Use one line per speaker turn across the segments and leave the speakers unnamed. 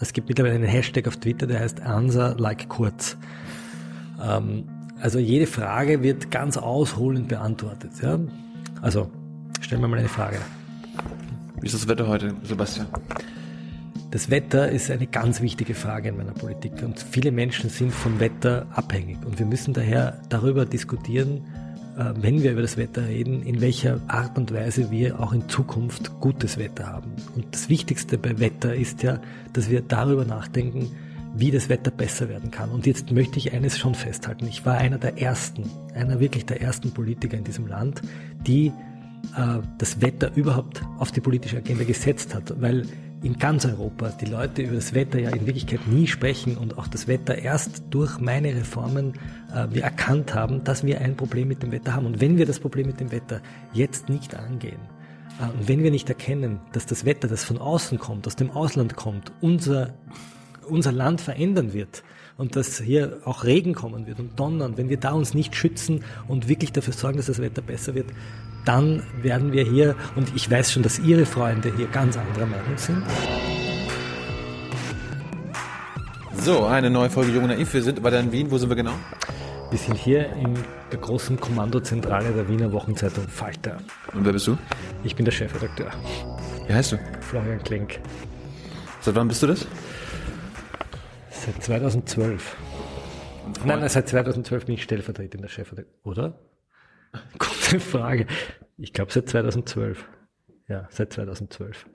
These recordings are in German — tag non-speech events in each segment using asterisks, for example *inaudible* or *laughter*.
Es gibt mittlerweile einen Hashtag auf Twitter, der heißt Answer like Kurz. Ähm, also jede Frage wird ganz ausholend beantwortet. Ja? Also stellen wir mal eine Frage.
Wie ist das Wetter heute, Sebastian?
Das Wetter ist eine ganz wichtige Frage in meiner Politik und viele Menschen sind vom Wetter abhängig und wir müssen daher darüber diskutieren, wenn wir über das Wetter reden, in welcher Art und Weise wir auch in Zukunft gutes Wetter haben. Und das Wichtigste bei Wetter ist ja, dass wir darüber nachdenken, wie das Wetter besser werden kann. Und jetzt möchte ich eines schon festhalten. Ich war einer der ersten, einer wirklich der ersten Politiker in diesem Land, die äh, das Wetter überhaupt auf die politische Agenda gesetzt hat, weil in ganz Europa die Leute über das Wetter ja in Wirklichkeit nie sprechen und auch das Wetter erst durch meine Reformen äh, wir erkannt haben, dass wir ein Problem mit dem Wetter haben. Und wenn wir das Problem mit dem Wetter jetzt nicht angehen, äh, und wenn wir nicht erkennen, dass das Wetter, das von außen kommt, aus dem Ausland kommt, unser, unser Land verändern wird, und dass hier auch Regen kommen wird und Donnern, wenn wir da uns nicht schützen und wirklich dafür sorgen, dass das Wetter besser wird, dann werden wir hier, und ich weiß schon, dass Ihre Freunde hier ganz anderer Meinung sind.
So, eine neue Folge Junge Naiv. Wir sind weiter in Wien. Wo sind wir genau?
Wir sind hier in der großen Kommandozentrale der Wiener Wochenzeitung Falter.
Und wer bist du?
Ich bin der Chefredakteur.
Wie heißt du?
Florian Klenk.
Seit wann bist du das?
Seit 2012. Nein, seit 2012 bin ich stellvertretender Chefredakteur, oder? *laughs* Gute Frage. Ich glaube seit 2012. Ja, seit 2012.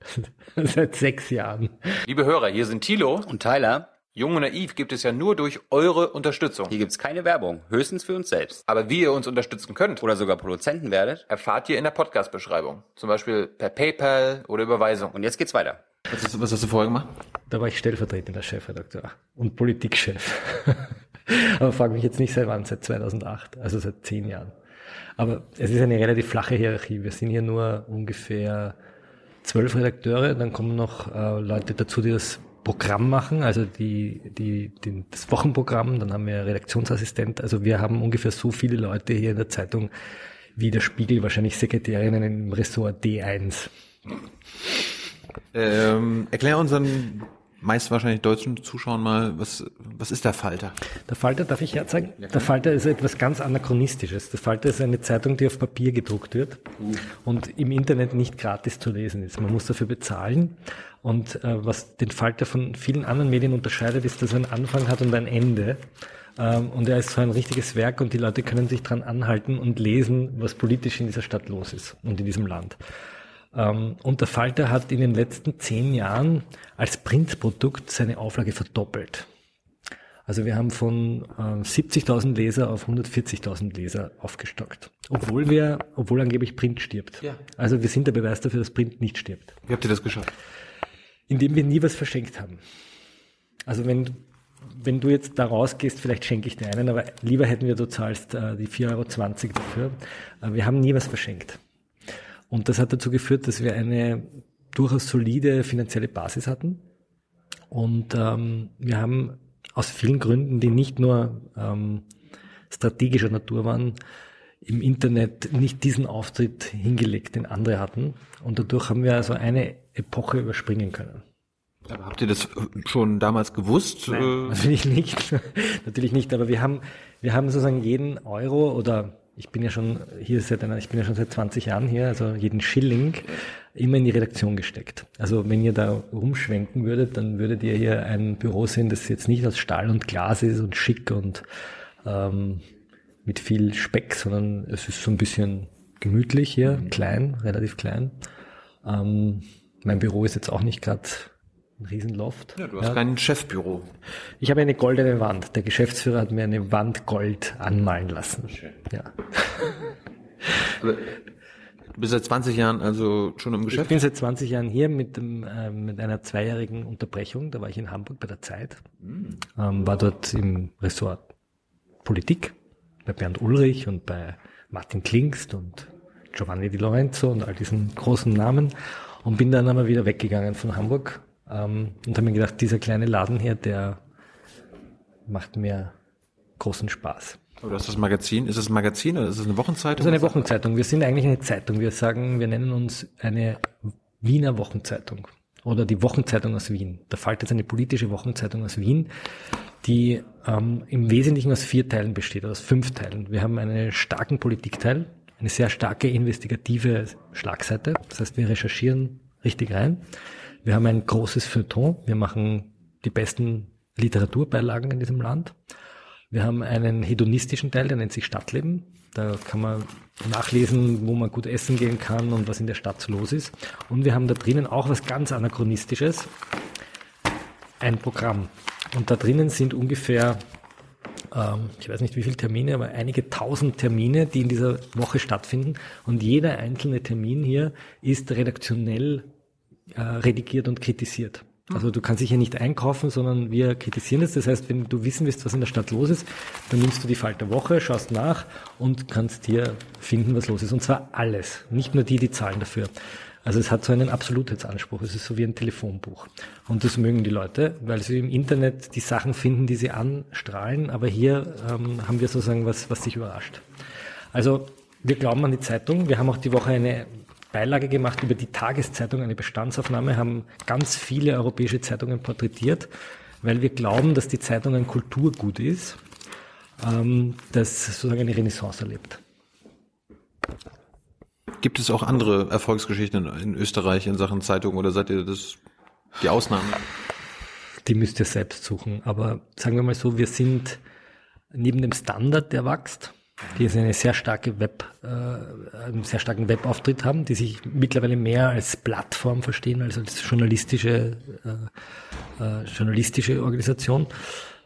*laughs* seit sechs Jahren.
Liebe Hörer, hier sind Thilo und Tyler. Jung und Naiv gibt es ja nur durch eure Unterstützung.
Hier gibt's keine Werbung, höchstens für uns selbst.
Aber wie ihr uns unterstützen könnt
Oder sogar Produzenten werdet.
erfahrt ihr in der Podcast-Beschreibung. Zum Beispiel per PayPal oder Überweisung.
Und jetzt geht's weiter.
Was hast, was hast du vorher gemacht?
Da war ich stellvertretender Chefredakteur und Politikchef. *laughs* Aber frage mich jetzt nicht seit wann, seit 2008, also seit zehn Jahren. Aber es ist eine relativ flache Hierarchie. Wir sind hier nur ungefähr zwölf Redakteure, dann kommen noch äh, Leute dazu, die das Programm machen, also die, die, die, das Wochenprogramm, dann haben wir Redaktionsassistent. Also wir haben ungefähr so viele Leute hier in der Zeitung wie der Spiegel, wahrscheinlich Sekretärinnen im Ressort D1.
Ähm, erklär unseren meist wahrscheinlich deutschen Zuschauern mal, was, was ist der Falter?
Der Falter, darf ich herzeigen? Der Falter ist etwas ganz Anachronistisches. Der Falter ist eine Zeitung, die auf Papier gedruckt wird und im Internet nicht gratis zu lesen ist. Man muss dafür bezahlen. Und äh, was den Falter von vielen anderen Medien unterscheidet, ist, dass er einen Anfang hat und ein Ende. Ähm, und er ist so ein richtiges Werk und die Leute können sich dran anhalten und lesen, was politisch in dieser Stadt los ist und in diesem Land. Ähm, Und der Falter hat in den letzten zehn Jahren als Printprodukt seine Auflage verdoppelt. Also wir haben von ähm, 70.000 Leser auf 140.000 Leser aufgestockt. Obwohl wir, obwohl angeblich Print stirbt.
Ja.
Also wir sind der Beweis dafür, dass Print nicht stirbt.
Wie habt ihr das geschafft?
Indem wir nie was verschenkt haben. Also wenn, wenn du jetzt da rausgehst, vielleicht schenke ich dir einen, aber lieber hätten wir, du zahlst äh, die 4,20 Euro dafür. Äh, wir haben nie was verschenkt. Und das hat dazu geführt, dass wir eine durchaus solide finanzielle Basis hatten. Und ähm, wir haben aus vielen Gründen, die nicht nur ähm, strategischer Natur waren, im Internet nicht diesen Auftritt hingelegt, den andere hatten. Und dadurch haben wir also eine Epoche überspringen können.
Aber habt ihr das schon damals gewusst? Äh,
Natürlich nicht, *laughs* natürlich nicht. Aber wir haben, wir haben sozusagen jeden Euro oder ich bin ja schon hier seit einer, ich bin ja schon seit 20 Jahren hier, also jeden Schilling immer in die Redaktion gesteckt. Also wenn ihr da rumschwenken würdet, dann würdet ihr hier ein Büro sehen, das jetzt nicht aus Stahl und Glas ist und schick und ähm, mit viel Speck, sondern es ist so ein bisschen gemütlich hier, klein, relativ klein. Ähm, mein Büro ist jetzt auch nicht gerade ein Riesenloft.
ja, du hast kein Chefbüro.
Ich habe eine goldene Wand. Der Geschäftsführer hat mir eine Wand Gold anmalen lassen. Ja. *laughs*
Aber du bist seit 20 Jahren also schon im
Ich
Geschäft?
bin seit 20 Jahren hier mit, dem, äh, mit einer zweijährigen Unterbrechung. Da war ich in Hamburg bei der Zeit. Ähm, war dort im Ressort Politik bei Bernd Ulrich und bei Martin Klingst und Giovanni Di Lorenzo und all diesen großen Namen und bin dann aber wieder weggegangen von Hamburg ähm, und habe mir gedacht, dieser kleine Laden hier, der macht mir großen Spaß.
Oder ist das Magazin? Ist das ein Magazin oder ist das eine Wochenzeitung?
Das ist eine Wochenzeitung. Wir sind eigentlich eine Zeitung. Wir sagen, wir nennen uns eine Wiener Wochenzeitung. oder die Wochenzeitung aus Wien. Der Falter ist eine politische Wochenzeitung aus Wien, die ähm, im Wesentlichen aus vier Teilen besteht, aus fünf Teilen. Wir haben einen starken Politikteil, eine sehr starke investigative Schlagseite. Das heißt, wir recherchieren richtig rein. Wir haben ein großes Feuilleton. Wir machen die besten Literaturbeilagen in diesem Land. Wir haben einen hedonistischen Teil, der nennt sich Stadtleben. Da kann man nachlesen, wo man gut essen gehen kann und was in der Stadt so los ist. Und wir haben da drinnen auch was ganz Anachronistisches. Ein Programm. Und da drinnen sind ungefähr, ähm, ich weiß nicht wie viele Termine, aber einige tausend Termine, die in dieser Woche stattfinden. Und jeder einzelne Termin hier ist redaktionell äh, redigiert und kritisiert. Also du kannst dich hier nicht einkaufen, sondern wir kritisieren es. Das heißt, wenn du wissen willst, was in der Stadt los ist, dann nimmst du die Falter Woche, schaust nach und kannst hier finden, was los ist. Und zwar alles, nicht nur die, die zahlen dafür. Also es hat so einen Absolutheitsanspruch. Es ist so wie ein Telefonbuch. Und das mögen die Leute, weil sie im Internet die Sachen finden, die sie anstrahlen. Aber hier ähm, haben wir sozusagen was, was sich überrascht. Also wir glauben an die Zeitung. Wir haben auch die Woche eine Beilage gemacht über die Tageszeitung, eine Bestandsaufnahme, haben ganz viele europäische Zeitungen porträtiert, weil wir glauben, dass die Zeitung ein Kulturgut ist, ähm, das sozusagen eine Renaissance erlebt.
Gibt es auch andere Erfolgsgeschichten in Österreich in Sachen Zeitung oder seid ihr das die Ausnahme?
Die müsst ihr selbst suchen. Aber sagen wir mal so, wir sind neben dem Standard, der wächst, die eine sehr starke Web, äh, einen sehr starken Webauftritt haben, die sich mittlerweile mehr als Plattform verstehen als als journalistische äh, äh, journalistische Organisation,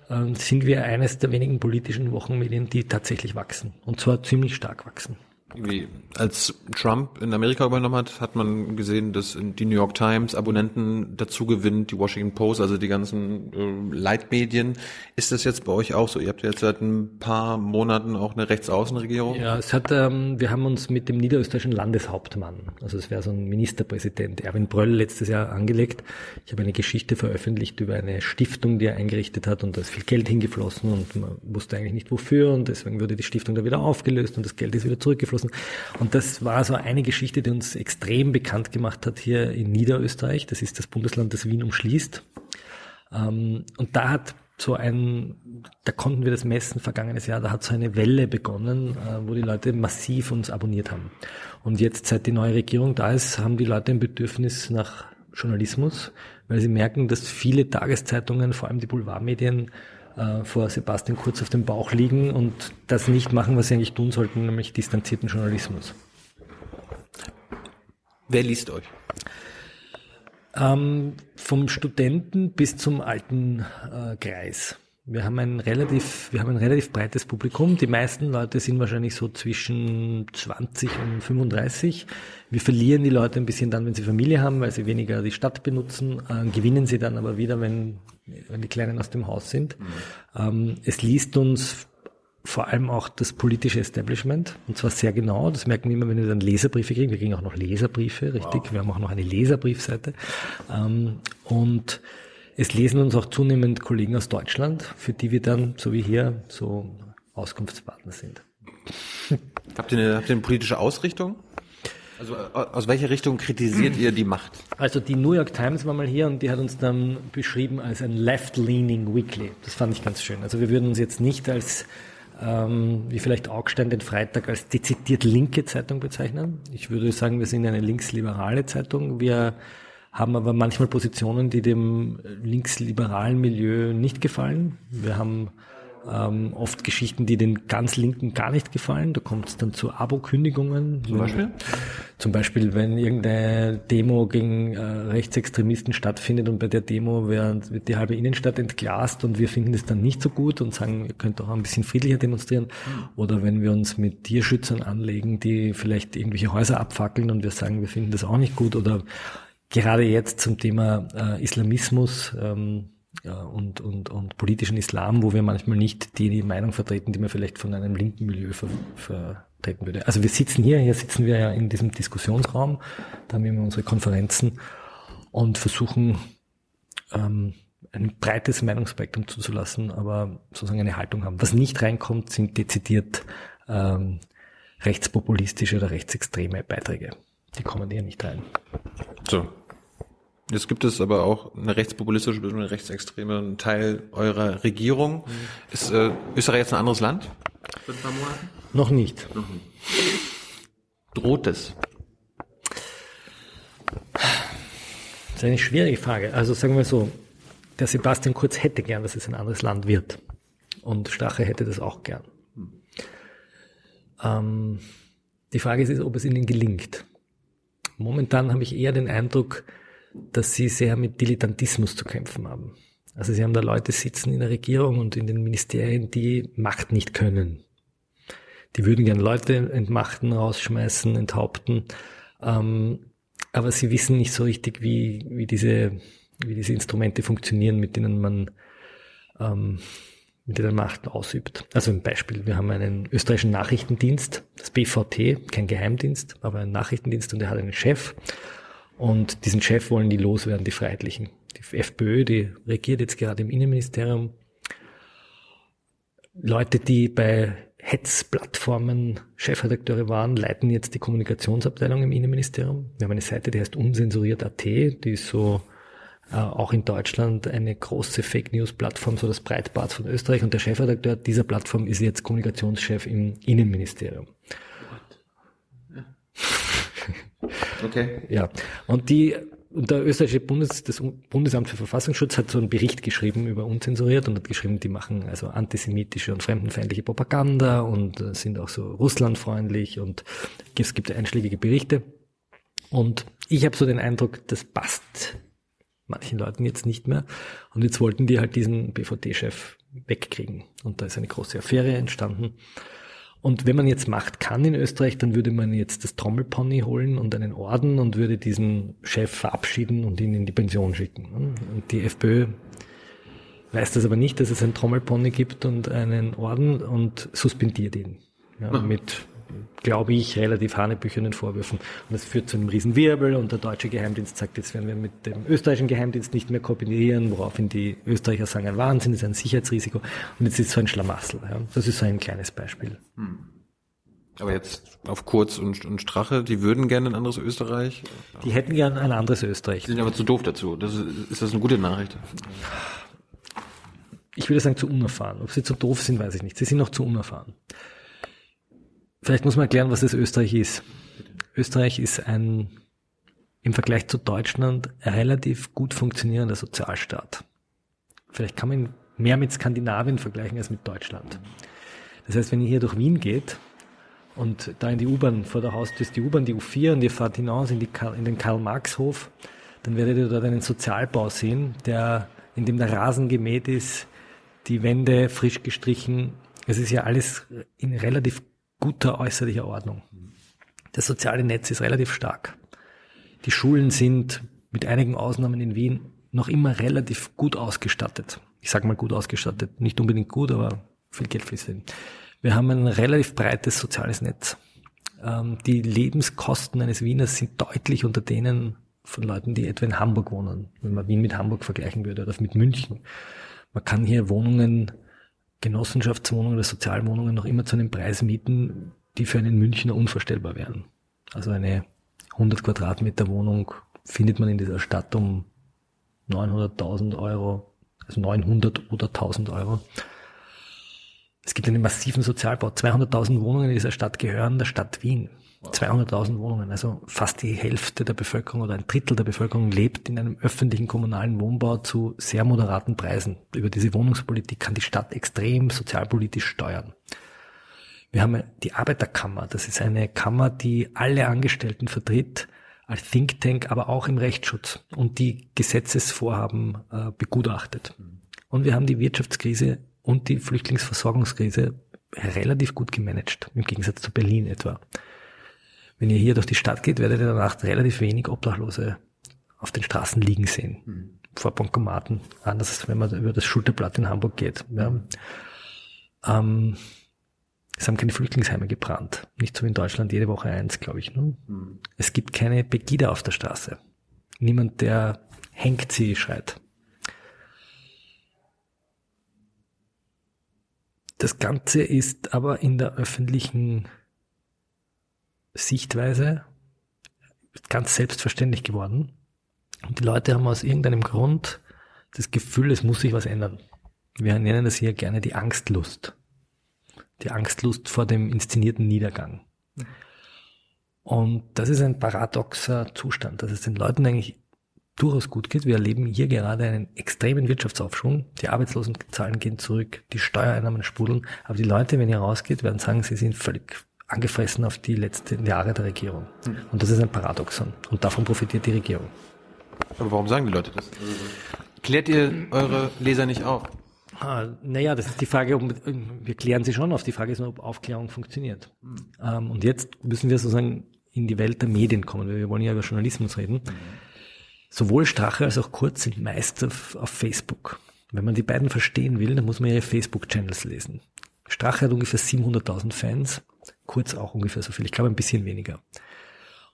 äh, sind wir eines der wenigen politischen Wochenmedien, die tatsächlich wachsen und zwar ziemlich stark wachsen.
Irgendwie, als Trump in Amerika übernommen hat, hat man gesehen, dass die New York Times Abonnenten dazu gewinnt, die Washington Post, also die ganzen äh, Leitmedien. Ist das jetzt bei euch auch so? Ihr habt jetzt seit ein paar Monaten auch eine Rechtsaußenregierung?
Ja, es hat, ähm, wir haben uns mit dem niederösterreichischen Landeshauptmann, also es wäre so ein Ministerpräsident, Erwin Bröll, letztes Jahr angelegt. Ich habe eine Geschichte veröffentlicht über eine Stiftung, die er eingerichtet hat und da ist viel Geld hingeflossen und man wusste eigentlich nicht wofür und deswegen wurde die Stiftung da wieder aufgelöst und das Geld ist wieder zurückgeflossen lassen. Und das war so eine Geschichte, die uns extrem bekannt gemacht hat hier in Niederösterreich. Das ist das Bundesland, das Wien umschließt. Ähm, und da hat so ein, da konnten wir das messen vergangenes Jahr, da hat so eine Welle begonnen, äh, wo die Leute massiv uns abonniert haben. Und jetzt, seit die neue Regierung da ist, haben die Leute ein Bedürfnis nach Journalismus, weil sie merken, dass viele Tageszeitungen, vor allem die Boulevardmedien, äh, vor Sebastian Kurz auf dem Bauch liegen und das nicht machen, was sie eigentlich tun sollten, nämlich distanzierten Journalismus.
Wer liest euch?
Ähm, vom Studenten bis zum alten äh, Kreis. Wir haben ein relativ, wir haben ein relativ breites Publikum. Die meisten Leute sind wahrscheinlich so zwischen 20 und 35. Wir verlieren die Leute ein bisschen dann, wenn sie Familie haben, weil sie weniger die Stadt benutzen, äh, gewinnen sie dann aber wieder, wenn, wenn die Kleinen aus dem Haus sind. Mhm. Ähm, es liest uns vor allem auch das politische Establishment und zwar sehr genau. Das merken wir immer, wenn wir dann Leserbriefe kriegen. Wir kriegen auch noch Leserbriefe, richtig. Wow. Wir haben auch noch eine Leserbriefseite. Ähm, und es lesen uns auch zunehmend Kollegen aus Deutschland, für die wir dann, so wie hier, so Auskunftspartner sind. *laughs*
Habt ihr eine, habt ihr eine politische Ausrichtung? Also aus welcher Richtung kritisiert ihr die Macht?
Also die New York Times war mal hier und die hat uns dann beschrieben als ein left-leaning Weekly. Das fand ich ganz schön. Also wir würden uns jetzt nicht als ähm, wie vielleicht Augstein den Freitag als dezidiert linke Zeitung bezeichnen. Ich würde sagen, wir sind eine linksliberale Zeitung. Wir haben aber manchmal Positionen, die dem linksliberalen Milieu nicht gefallen. Wir haben ähm, oft Geschichten, die den ganz Linken gar nicht gefallen. Da kommt es dann zu Abo-Kündigungen.
Zum Beispiel?
Zum Beispiel, wenn irgendeine Demo gegen äh, Rechtsextremisten stattfindet und bei der Demo wird, die halbe Innenstadt entglast und wir finden das dann nicht so gut und sagen, ihr könnt doch auch ein bisschen friedlicher demonstrieren. Oder wenn wir uns mit Tierschützern anlegen, die vielleicht irgendwelche Häuser abfackeln und wir sagen, wir finden das auch nicht gut. Oder gerade jetzt zum Thema äh, Islamismus ähm, ja, und, und, und politischen Islam, wo wir manchmal nicht die, Meinung vertreten, die man vielleicht von einem linken Milieu ver, vertreten würde. Also wir sitzen hier, hier sitzen wir ja in diesem Diskussionsraum, da haben wir unsere Konferenzen und versuchen ähm, ein breites Meinungsspektrum zuzulassen, aber sozusagen eine Haltung haben. Was nicht reinkommt, sind dezidiert ähm, rechtspopulistische oder rechtsextreme Beiträge. Die kommen hier nicht rein.
So. Jetzt gibt es aber auch eine rechtspopulistische, eine rechtsextreme Teil eurer Regierung. Ist äh, Österreich jetzt ein anderes Land?
Seit ein paar Monaten? Noch nicht. Noch nicht.
Droht es?
Das ist eine schwierige Frage. Also sagen wir so, der Sebastian Kurz hätte gern, dass es ein anderes Land wird. Und Strache hätte das auch gern. Ähm, die Frage ist, ob es ihnen gelingt. Momentan habe ich eher den Eindruck, dass sie sehr mit Dilettantismus zu kämpfen haben. Also sie haben da Leute sitzen in der Regierung und in den Ministerien, die Macht nicht können. Die würden gern Leute entmachten, rausschmeißen, enthaupten, ähm, aber sie wissen nicht so richtig, wie, wie, diese, wie diese Instrumente funktionieren, mit denen man ähm, mit denen Macht ausübt. Also ein Beispiel, wir haben einen österreichischen Nachrichtendienst, das BVT, kein Geheimdienst, aber ein Nachrichtendienst und der hat einen Chef und diesen Chef wollen die loswerden, die Freiheitlichen. Die FPÖ, die regiert jetzt gerade im Innenministerium. Leute, die bei Hetzplattformen Chefredakteure waren, leiten jetzt die Kommunikationsabteilung im Innenministerium. Wir haben eine Seite, die heißt unsensuriert.at, die ist so äh, auch in Deutschland eine große Fake News Plattform, so das Breitbart von Österreich. Und der Chefredakteur dieser Plattform ist jetzt Kommunikationschef im Innenministerium. Okay. Ja. Und die, und der österreichische Bundes, das Bundesamt für Verfassungsschutz hat so einen Bericht geschrieben über unzensuriert und hat geschrieben, die machen also antisemitische und fremdenfeindliche Propaganda und äh, sind auch so russlandfreundlich und es gibt einschlägige Berichte. Und ich habe so den Eindruck, das passt manchen Leuten jetzt nicht mehr. Und jetzt wollten die halt diesen BVD-Chef wegkriegen. Und da ist eine große Affäre entstanden. Und wenn man jetzt Macht kann in Österreich, dann würde man jetzt das Trommelpony holen und einen Orden und würde diesen Chef verabschieden und ihn in die Pension schicken. Und die FPÖ weiß das aber nicht, dass es ein Trommelpony gibt und einen Orden und suspendiert ihn. Ja, mit glaube ich, relativ hanebüchernen Vorwürfen. Und das führt zu einem Riesenwirbel und der deutsche Geheimdienst sagt, jetzt werden wir mit dem österreichischen Geheimdienst nicht mehr kooperieren, woraufhin die Österreicher sagen, ein Wahnsinn, ist ein Sicherheitsrisiko. Und jetzt ist so ein Schlamassel. Ja. Das ist so ein kleines Beispiel. Hm.
Aber jetzt auf Kurz und, und Strache, die würden gerne ein anderes Österreich?
Die hätten gerne ein anderes Österreich.
Die sind aber zu doof dazu. Das ist, ist das eine gute Nachricht?
Ich würde sagen zu unerfahren. Ob sie zu doof sind, weiß ich nicht. Sie sind noch zu unerfahren. Vielleicht muss man erklären, was das Österreich ist. Österreich ist ein im Vergleich zu Deutschland relativ gut funktionierender Sozialstaat. Vielleicht kann man ihn mehr mit Skandinavien vergleichen als mit Deutschland. Das heißt, wenn ihr hier durch Wien geht und da in die U-Bahn vor der Haustür ist die U-Bahn, die U4 und ihr fahrt hinaus in, in den Karl-Marx-Hof, dann werdet ihr dort einen Sozialbau sehen, der, in dem der Rasen gemäht ist, die Wände frisch gestrichen. Es ist ja alles in relativ guter äußerlicher Ordnung. Das soziale Netz ist relativ stark. Die Schulen sind mit einigen Ausnahmen in Wien noch immer relativ gut ausgestattet. Ich sage mal gut ausgestattet, nicht unbedingt gut, aber viel Geld fließt hin. Wir haben ein relativ breites soziales Netz. Ähm, die Lebenskosten eines Wieners sind deutlich unter denen von Leuten, die etwa in Hamburg wohnen, wenn man Wien mit Hamburg vergleichen würde oder mit München. Man kann hier Wohnungen Genossenschaftswohnungen oder Sozialwohnungen noch immer zu einem Preis mieten, die für einen Münchner unvorstellbar wären. Also eine 100 Quadratmeter Wohnung findet man in dieser Stadt um 900.000 Euro, also 900 oder 1000 Euro. Es gibt einen massiven Sozialbau. 200.000 Wohnungen in dieser Stadt gehören der Stadt Wien. 200.000 Wohnungen, also fast die Hälfte der Bevölkerung oder ein Drittel der Bevölkerung lebt in einem öffentlichen kommunalen Wohnbau zu sehr moderaten Preisen. Über diese Wohnungspolitik kann die Stadt extrem sozialpolitisch steuern. Wir haben die Arbeiterkammer, das ist eine Kammer, die alle Angestellten vertritt, als Think Tank, aber auch im Rechtsschutz und die Gesetzesvorhaben äh, begutachtet. Und wir haben die Wirtschaftskrise und die Flüchtlingsversorgungskrise relativ gut gemanagt, im Gegensatz zu Berlin etwa. Wenn ihr hier durch die Stadt geht, werdet ihr danach relativ wenig Obdachlose auf den Straßen liegen sehen. Mhm. Vor Bankomaten. Anders als wenn man über das Schulterblatt in Hamburg geht. Ja. Ähm, es haben keine Flüchtlingsheime gebrannt. Nicht so wie in Deutschland jede Woche eins, glaube ich. Ne? Mhm. Es gibt keine Pegida auf der Straße. Niemand, der hängt sie, schreit. Das Ganze ist aber in der öffentlichen Sichtweise ganz selbstverständlich geworden. Und die Leute haben aus irgendeinem Grund das Gefühl, es muss sich was ändern. Wir nennen das hier gerne die Angstlust. Die Angstlust vor dem inszenierten Niedergang. Und das ist ein paradoxer Zustand, dass es den Leuten eigentlich durchaus gut geht. Wir erleben hier gerade einen extremen Wirtschaftsaufschwung. Die Arbeitslosenzahlen gehen zurück, die Steuereinnahmen sprudeln. Aber die Leute, wenn ihr rausgeht, werden sagen, sie sind völlig angefressen auf die letzten Jahre der Regierung. Und das ist ein Paradoxon. Und davon profitiert die Regierung.
Aber warum sagen die Leute das? Klärt ihr eure Leser nicht auf?
Ah, naja, das ist die Frage, ob, wir klären sie schon auf. Die Frage ist nur, ob Aufklärung funktioniert. Ähm, und jetzt müssen wir sozusagen in die Welt der Medien kommen, weil wir wollen ja über Journalismus reden. Sowohl Strache als auch Kurz sind meist auf, auf Facebook. Wenn man die beiden verstehen will, dann muss man ihre Facebook-Channels lesen. Strache hat ungefähr 700.000 Fans, Kurz auch ungefähr so viel, ich glaube ein bisschen weniger.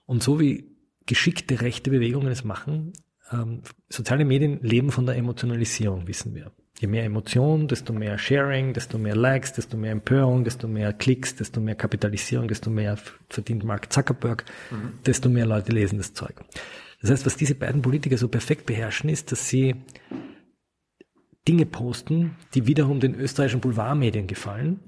Und so wie geschickte rechte Bewegungen es machen, ähm, soziale Medien leben von der Emotionalisierung, wissen wir. Je mehr Emotion, desto mehr Sharing, desto mehr Likes, desto mehr Empörung, desto mehr Klicks, desto mehr Kapitalisierung, desto mehr verdient Mark Zuckerberg, mhm. desto mehr Leute lesen das Zeug. Das heißt, was diese beiden Politiker so perfekt beherrschen, ist, dass sie Dinge posten, die wiederum den österreichischen Boulevardmedien gefallen.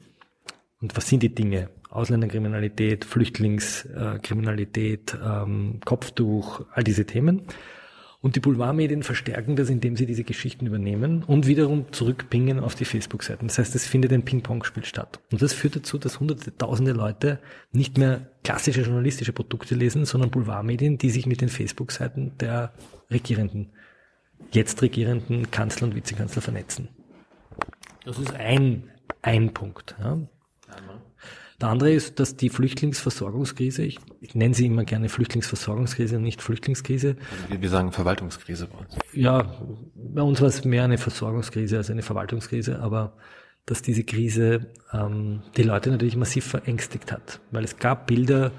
Und was sind die Dinge? Ausländerkriminalität, Flüchtlingskriminalität, ähm, Kopftuch, all diese Themen. Und die Boulevardmedien verstärken das, indem sie diese Geschichten übernehmen und wiederum zurückpingen auf die Facebook-Seiten. Das heißt, es findet ein Ping-Pong-Spiel statt. Und das führt dazu, dass hunderte, tausende Leute nicht mehr klassische journalistische Produkte lesen, sondern Boulevardmedien, die sich mit den Facebook-Seiten der Regierenden, jetzt regierenden Kanzler und Vizekanzler vernetzen. Das ist ein, ein Punkt. Ja. Der andere ist, dass die Flüchtlingsversorgungskrise, ich, ich nenne sie immer gerne Flüchtlingsversorgungskrise und nicht Flüchtlingskrise.
Also wir sagen Verwaltungskrise bei uns.
Ja, bei uns war es mehr eine Versorgungskrise als eine Verwaltungskrise, aber dass diese Krise ähm, die Leute natürlich massiv verängstigt hat. Weil es gab Bilder,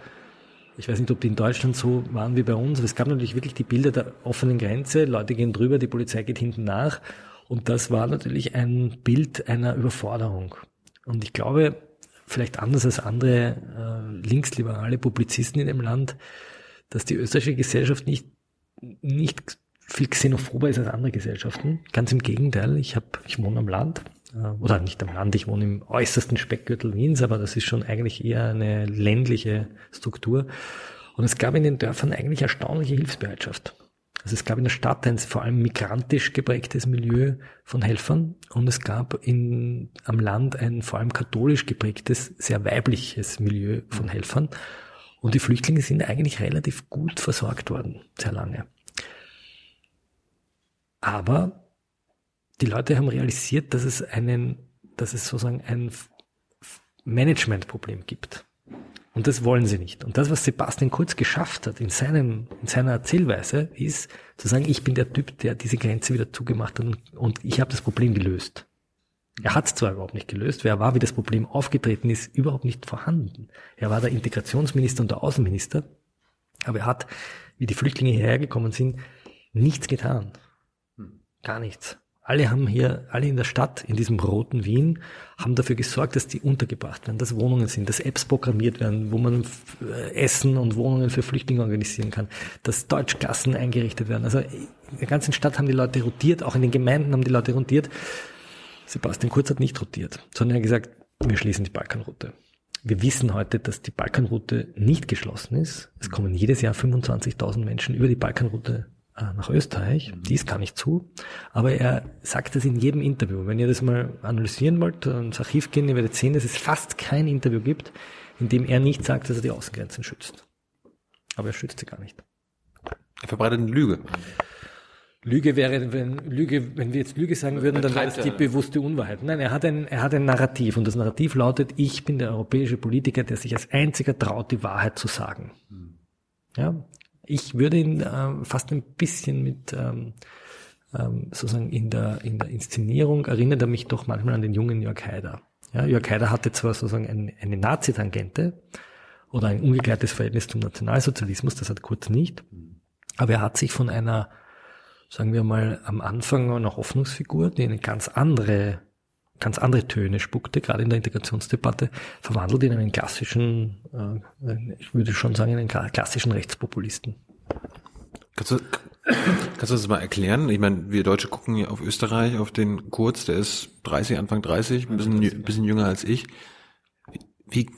ich weiß nicht, ob die in Deutschland so waren wie bei uns, aber es gab natürlich wirklich die Bilder der offenen Grenze, Leute gehen drüber, die Polizei geht hinten nach. Und das war natürlich ein Bild einer Überforderung. Und ich glaube, vielleicht anders als andere äh, linksliberale Publizisten in dem Land, dass die österreichische Gesellschaft nicht, nicht viel xenophober ist als andere Gesellschaften. Ganz im Gegenteil, ich habe, ich wohne am Land, äh, oder nicht am Land, ich wohne im äußersten Speckgürtel Wiens, aber das ist schon eigentlich eher eine ländliche Struktur. Und es gab in den Dörfern eigentlich erstaunliche Hilfsbereitschaft. Also es gab in der Stadt ein vor allem migrantisch geprägtes Milieu von Helfern und es gab in, am Land ein vor allem katholisch geprägtes, sehr weibliches Milieu von Helfern. Und die Flüchtlinge sind eigentlich relativ gut versorgt worden, sehr lange. Aber die Leute haben realisiert, dass es einen, dass es sozusagen ein Managementproblem gibt. Und das wollen sie nicht. Und das, was Sebastian Kurz geschafft hat in, seinem, in seiner Erzählweise, ist zu sagen, ich bin der Typ, der diese Grenze wieder zugemacht hat und, und ich habe das Problem gelöst. Er hat es zwar überhaupt nicht gelöst, wer war, wie das Problem aufgetreten ist, überhaupt nicht vorhanden. Er war der Integrationsminister und der Außenminister, aber er hat, wie die Flüchtlinge hierher gekommen sind, nichts getan. Gar nichts. Alle haben hier, alle in der Stadt, in diesem roten Wien, haben dafür gesorgt, dass die untergebracht werden, dass Wohnungen sind, dass Apps programmiert werden, wo man äh, Essen und Wohnungen für Flüchtlinge organisieren kann, dass Deutschklassen eingerichtet werden. Also in der ganzen Stadt haben die Leute rotiert, auch in den Gemeinden haben die Leute rotiert. Sebastian Kurz hat nicht rotiert, sondern er hat gesagt, wir schließen die Balkanroute. Wir wissen heute, dass die Balkanroute nicht geschlossen ist. Es kommen jedes Jahr 25.000 Menschen über die Balkanroute nach Österreich. Mhm. Dies kann ich zu. Aber er sagt das in jedem Interview. Wenn ihr das mal analysieren wollt, ins Archiv gehen, ihr werdet sehen, dass es fast kein Interview gibt, in dem er nicht sagt, dass er die Außengrenzen schützt. Aber er schützt sie gar nicht.
Er verbreitet eine Lüge.
Lüge wäre, wenn Lüge, wenn wir jetzt Lüge sagen würden, dann wäre es die bewusste Unwahrheit. Nein, er hat ein, er hat ein Narrativ und das Narrativ lautet: Ich bin der europäische Politiker, der sich als einziger traut, die Wahrheit zu sagen. Hm. Ja, ich würde ihn äh, fast ein bisschen mit ähm, ähm, sozusagen in der, in der Inszenierung erinnert er mich doch manchmal an den jungen Jörg Haider. Ja, Jörg Haider hatte zwar sozusagen ein, eine Nazi-Tangente oder ein ungeklärtes Verhältnis zum Nationalsozialismus, das hat Kurz nicht, aber er hat sich von einer, sagen wir mal, am Anfang einer Hoffnungsfigur, die eine ganz andere ganz andere Töne spuckte, gerade in der Integrationsdebatte, verwandelt in einen klassischen, äh, ich würde schon sagen, einen klassischen Rechtspopulisten.
Kannst du Kannst du das mal erklären? Ich meine, wir Deutsche gucken hier auf Österreich, auf den Kurz, der ist 30, Anfang 30, ein bisschen, ein bisschen jünger als ich. Wie,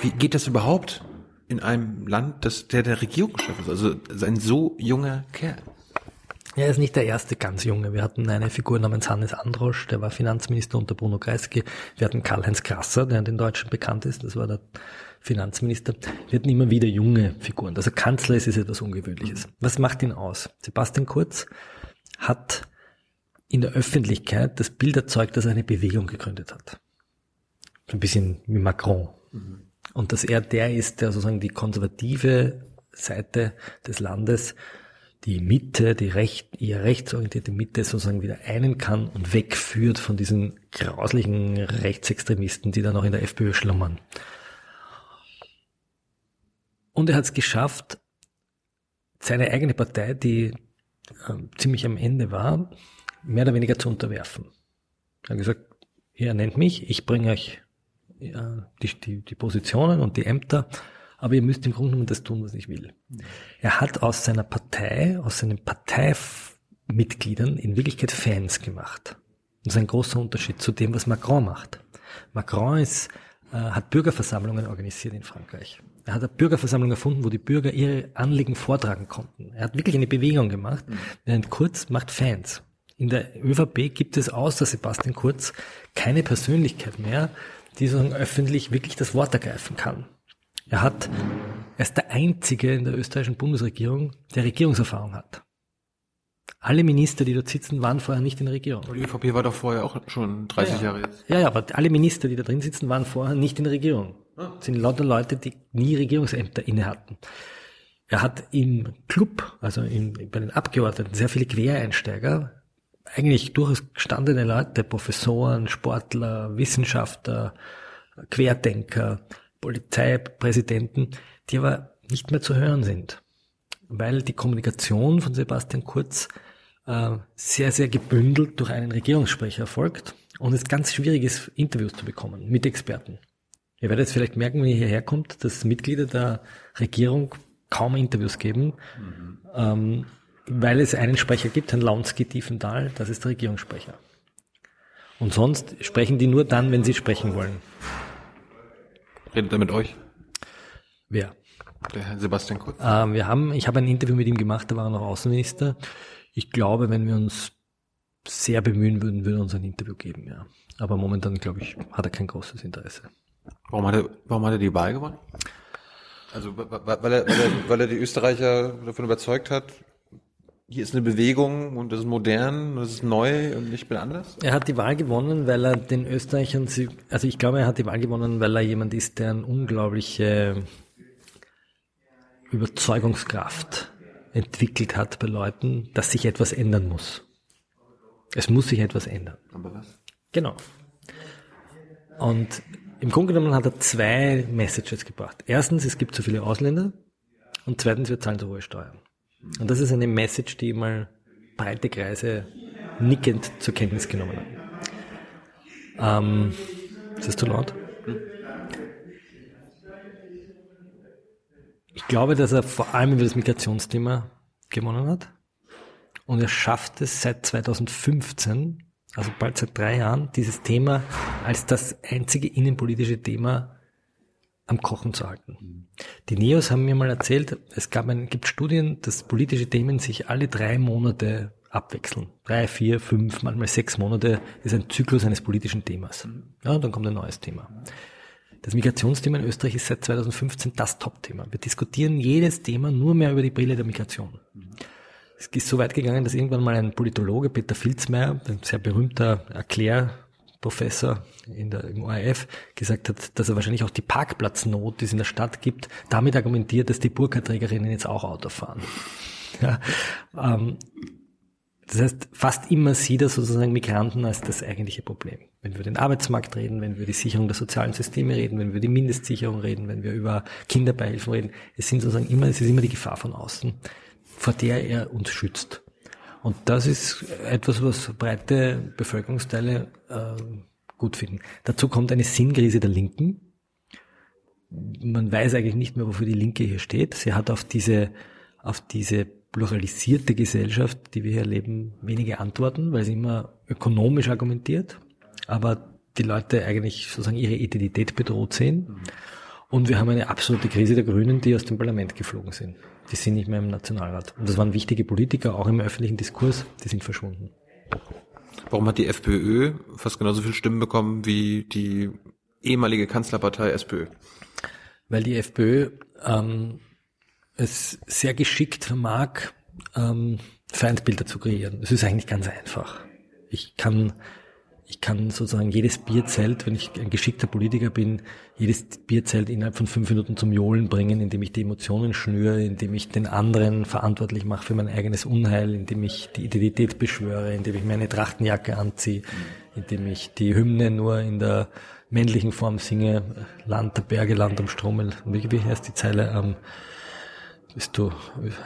wie geht das überhaupt in einem Land, das der der Regierungschef ist? Also ein so junger Kerl.
Er ist nicht der erste ganz junge. Wir hatten eine Figur namens Hannes Androsch, der war Finanzminister unter Bruno Kreisky. Wir hatten Karl-Heinz Krasser, der in den Deutschen bekannt ist. Das war der Finanzminister. Wir hatten immer wieder junge Figuren. Also Kanzler ist, ist etwas Ungewöhnliches. Was macht ihn aus? Sebastian Kurz hat in der Öffentlichkeit das Bild erzeugt, dass er eine Bewegung gegründet hat. So ein bisschen wie Macron. Und dass er der ist, der sozusagen die konservative Seite des Landes die Mitte, die recht, eher rechtsorientierte Mitte sozusagen wieder einen kann und wegführt von diesen grauslichen Rechtsextremisten, die dann auch in der FPÖ schlummern. Und er hat es geschafft, seine eigene Partei, die äh, ziemlich am Ende war, mehr oder weniger zu unterwerfen. Er hat gesagt, ihr nennt mich, ich bringe euch ja, die, die, die Positionen und die Ämter, aber ihr müsst im Grunde genommen das tun, was ich will. Er hat aus seiner Partei, aus seinen Parteimitgliedern in Wirklichkeit Fans gemacht. Das ist ein großer Unterschied zu dem, was Macron macht. Macron ist, äh, hat Bürgerversammlungen organisiert in Frankreich. Er hat eine Bürgerversammlung erfunden, wo die Bürger ihre Anliegen vortragen konnten. Er hat wirklich eine Bewegung gemacht, während Kurz macht Fans. In der ÖVP gibt es außer Sebastian Kurz keine Persönlichkeit mehr, die sozusagen öffentlich wirklich das Wort ergreifen kann. Er hat, er ist der einzige in der österreichischen Bundesregierung, der Regierungserfahrung hat. Alle Minister, die dort sitzen, waren vorher nicht in der Regierung.
die ÖVP war doch vorher auch schon 30
ja, ja.
Jahre jetzt.
Ja, ja, aber alle Minister, die da drin sitzen, waren vorher nicht in der Regierung. Das ah. sind lauter Leute, die nie Regierungsämter inne hatten. Er hat im Club, also in, bei den Abgeordneten, sehr viele Quereinsteiger, eigentlich durchaus gestandene Leute, Professoren, Sportler, Wissenschaftler, Querdenker, Polizeipräsidenten, die aber nicht mehr zu hören sind, weil die Kommunikation von Sebastian Kurz äh, sehr, sehr gebündelt durch einen Regierungssprecher erfolgt und es ganz schwierig ist, Interviews zu bekommen mit Experten. Ihr werdet jetzt vielleicht merken, wenn ihr hierher kommt, dass Mitglieder der Regierung kaum Interviews geben, mhm. ähm, weil es einen Sprecher gibt, Herrn Launski Tiefenthal, das ist der Regierungssprecher. Und sonst sprechen die nur dann, wenn sie sprechen wollen.
Redet er mit euch?
Wer?
Der Herr Sebastian Kurz.
Ähm, wir haben, ich habe ein Interview mit ihm gemacht, da war er noch Außenminister. Ich glaube, wenn wir uns sehr bemühen würden, würde er uns ein Interview geben, ja. Aber momentan, glaube ich, hat er kein großes Interesse.
Warum hat er, warum hat er die Wahl gewonnen? Also, weil er, weil er, weil er die Österreicher davon überzeugt hat, hier ist eine Bewegung und das ist modern, das ist neu und ich bin anders?
Er hat die Wahl gewonnen, weil er den Österreichern, also ich glaube, er hat die Wahl gewonnen, weil er jemand ist, der eine unglaubliche Überzeugungskraft entwickelt hat bei Leuten, dass sich etwas ändern muss. Es muss sich etwas ändern.
Aber was?
Genau. Und im Grunde genommen hat er zwei Messages gebracht. Erstens, es gibt zu viele Ausländer und zweitens, wir zahlen zu hohe Steuern. Und das ist eine Message, die mal breite Kreise nickend zur Kenntnis genommen haben. Ähm, ist das zu laut? Ich glaube, dass er vor allem über das Migrationsthema gewonnen hat. Und er schafft es seit 2015, also bald seit drei Jahren, dieses Thema als das einzige innenpolitische Thema am Kochen zu halten. Die Neos haben mir mal erzählt, es gab ein, gibt Studien, dass politische Themen sich alle drei Monate abwechseln. Drei, vier, fünf, manchmal sechs Monate ist ein Zyklus eines politischen Themas. Ja, dann kommt ein neues Thema. Das Migrationsthema in Österreich ist seit 2015 das Top-Thema. Wir diskutieren jedes Thema nur mehr über die Brille der Migration. Es ist so weit gegangen, dass irgendwann mal ein Politologe, Peter Filzmeier, ein sehr berühmter Erklär, Professor in der, im ORF gesagt hat, dass er wahrscheinlich auch die Parkplatznot, die es in der Stadt gibt, damit argumentiert, dass die Burka-Trägerinnen jetzt auch Auto fahren. *laughs* Ja, ähm, das heißt, fast immer sieht er sozusagen Migranten als das eigentliche Problem. Wenn wir über den Arbeitsmarkt reden, wenn wir über die Sicherung der sozialen Systeme reden, wenn wir über die Mindestsicherung reden, wenn wir über Kinderbeihilfen reden, es sind sozusagen immer, es ist immer die Gefahr von außen, vor der er uns schützt. Und das ist etwas, was breite Bevölkerungsteile äh, gut finden. Dazu kommt eine Sinnkrise der Linken. Man weiß eigentlich nicht mehr, wofür die Linke hier steht. Sie hat auf diese, auf diese pluralisierte Gesellschaft, die wir hier erleben, wenige Antworten, weil sie immer ökonomisch argumentiert, aber die Leute eigentlich sozusagen ihre Identität bedroht sehen. Und wir haben eine absolute Krise der Grünen, die aus dem Parlament geflogen sind. Die sind nicht mehr im Nationalrat. Und das waren wichtige Politiker, auch im öffentlichen Diskurs, die sind verschwunden.
Warum hat die FPÖ fast genauso viele Stimmen bekommen wie die ehemalige Kanzlerpartei SPÖ?
Weil die FPÖ ähm, es sehr geschickt mag, ähm, Feindbilder zu kreieren. Es ist eigentlich ganz einfach. Ich kann ich kann sozusagen jedes Bierzelt, wenn ich ein geschickter Politiker bin, jedes Bierzelt innerhalb von fünf Minuten zum Johlen bringen, indem ich die Emotionen schnüre, indem ich den anderen verantwortlich mache für mein eigenes Unheil, indem ich die Identität beschwöre, indem ich mir eine Trachtenjacke anziehe, indem ich die Hymne nur in der männlichen Form singe, Land der Berge, Land am Strom, wie, wie heißt die Zeile? Ähm, bist du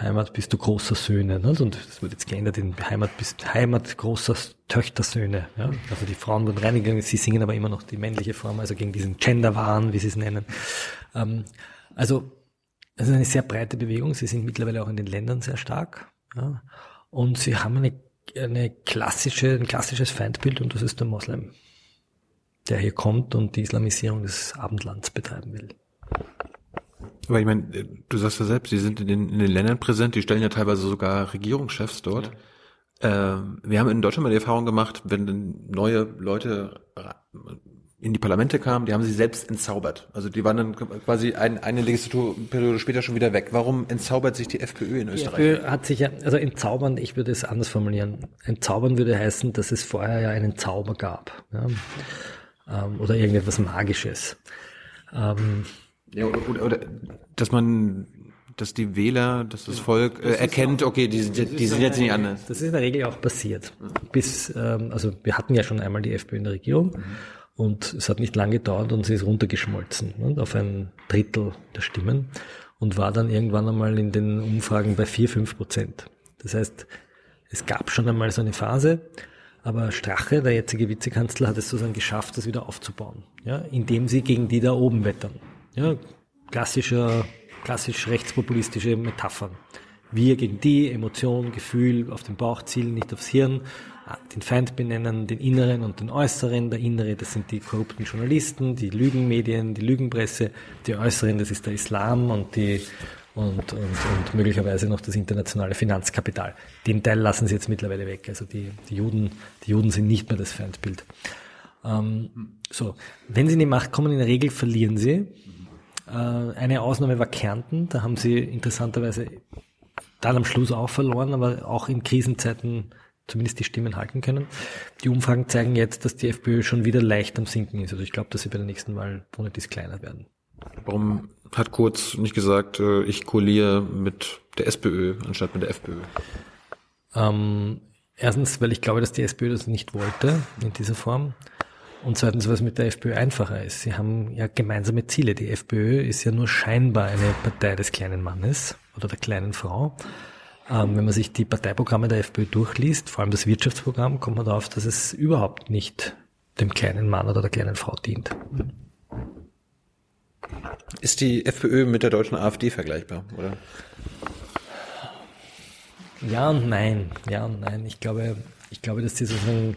Heimat, bist du großer Söhne. Ne? Und das wird jetzt geändert in Heimat, bist Heimat großer Töchtersöhne. Ja? Also die Frauen wurden reingegangen, sie singen aber immer noch die männliche Form, also gegen diesen Gender-Wahn, wie sie es nennen. Ähm, also es ist eine sehr breite Bewegung. Sie sind mittlerweile auch in den Ländern sehr stark. Ja? Und sie haben eine, eine klassische, ein klassisches Feindbild und das ist der Moslem, der hier kommt und die Islamisierung des Abendlands betreiben will.
Aber ich meine, du sagst ja selbst, die sind in den, in den Ländern präsent, die stellen ja teilweise sogar Regierungschefs dort. Ja. Ähm, wir haben in Deutschland mal die Erfahrung gemacht, wenn neue Leute in die Parlamente kamen, die haben sie selbst entzaubert. Also die waren dann quasi ein, eine Legislaturperiode später schon wieder weg. Warum entzaubert sich die FPÖ in Österreich? Die
FPÖ hat sich ja, also entzaubern, ich würde es anders formulieren. Entzaubern würde heißen, dass es vorher ja einen Zauber gab. Ja? Ähm, oder irgendetwas Magisches. Ähm,
ja, oder, oder, oder dass man dass die Wähler, dass das Volk äh, erkennt, okay, die, die, die sind jetzt nicht anders.
Das ist in der Regel auch passiert. Bis, ähm, also wir hatten ja schon einmal die FPÖ in der Regierung mhm. und es hat nicht lange gedauert und sie ist runtergeschmolzen ne, auf ein Drittel der Stimmen und war dann irgendwann einmal in den Umfragen bei vier fünf Prozent. Das heißt, es gab schon einmal so eine Phase, aber Strache, der jetzige Vizekanzler, hat es sozusagen geschafft, das wieder aufzubauen, ja, indem sie gegen die da oben wettern. Ja, klassischer, klassisch rechtspopulistische Metaphern. Wir gegen die, Emotion, Gefühl, auf den Bauch zielen, nicht aufs Hirn, ah, den Feind benennen, den Inneren und den Äußeren. Der Innere, das sind die korrupten Journalisten, die Lügenmedien, die Lügenpresse. Die Äußeren, das ist der Islam und die und, und, und möglicherweise noch das internationale Finanzkapital. Den Teil lassen sie jetzt mittlerweile weg. Also die, die Juden, die Juden sind nicht mehr das Feindbild. Ähm, so, wenn sie in die Macht kommen, in der Regel verlieren sie. Äh, eine Ausnahme war Kärnten, da haben sie interessanterweise dann am Schluss auch verloren, aber auch in Krisenzeiten zumindest die Stimmen halten können. Die Umfragen zeigen jetzt, dass die FPÖ schon wieder leicht am Sinken ist. Also ich glaube, dass sie bei der nächsten Wahl ohne dies kleiner werden.
Warum hat Kurz nicht gesagt, äh, ich koaliere mit der SPÖ anstatt mit der FPÖ?
Ähm, erstens, weil ich glaube, dass die SPÖ das nicht wollte in dieser Form. Und zweitens, was mit der FPÖ einfacher ist. Sie haben ja gemeinsame Ziele. Die FPÖ ist ja nur scheinbar eine Partei des kleinen Mannes oder der kleinen Frau. Ähm, wenn man sich die Parteiprogramme der FPÖ durchliest, vor allem das Wirtschaftsprogramm, kommt man darauf, dass es überhaupt nicht dem kleinen Mann oder der kleinen Frau dient.
Ist die FPÖ mit der deutschen AfD vergleichbar, oder?
Ja und nein. Ja und nein. Ich glaube, ich glaube, dass sie sozusagen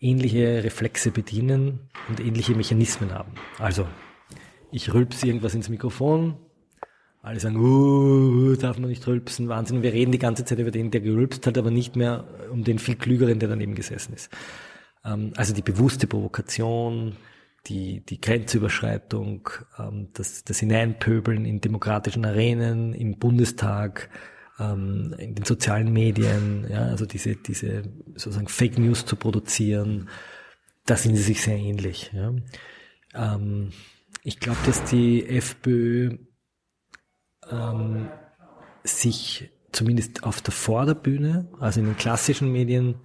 ähnliche Reflexe bedienen und ähnliche Mechanismen haben. Also, ich rülpse irgendwas ins Mikrofon, alle sagen, uh, darf man nicht rülpsen, Wahnsinn. Wir reden die ganze Zeit über den, der gerülpst hat, aber nicht mehr um den viel klügeren, der daneben gesessen ist. Ähm, also die bewusste Provokation, die, die Grenzüberschreitung, ähm, das, das Hineinpöbeln in demokratischen Arenen, im Bundestag, ähm, in den sozialen Medien, ja, also diese, diese sozusagen Fake News zu produzieren, da sind sie sich sehr ähnlich. Ja. Ähm, ich glaube, dass die FPÖ ähm, sich zumindest auf der Vorderbühne, also in den klassischen Medien,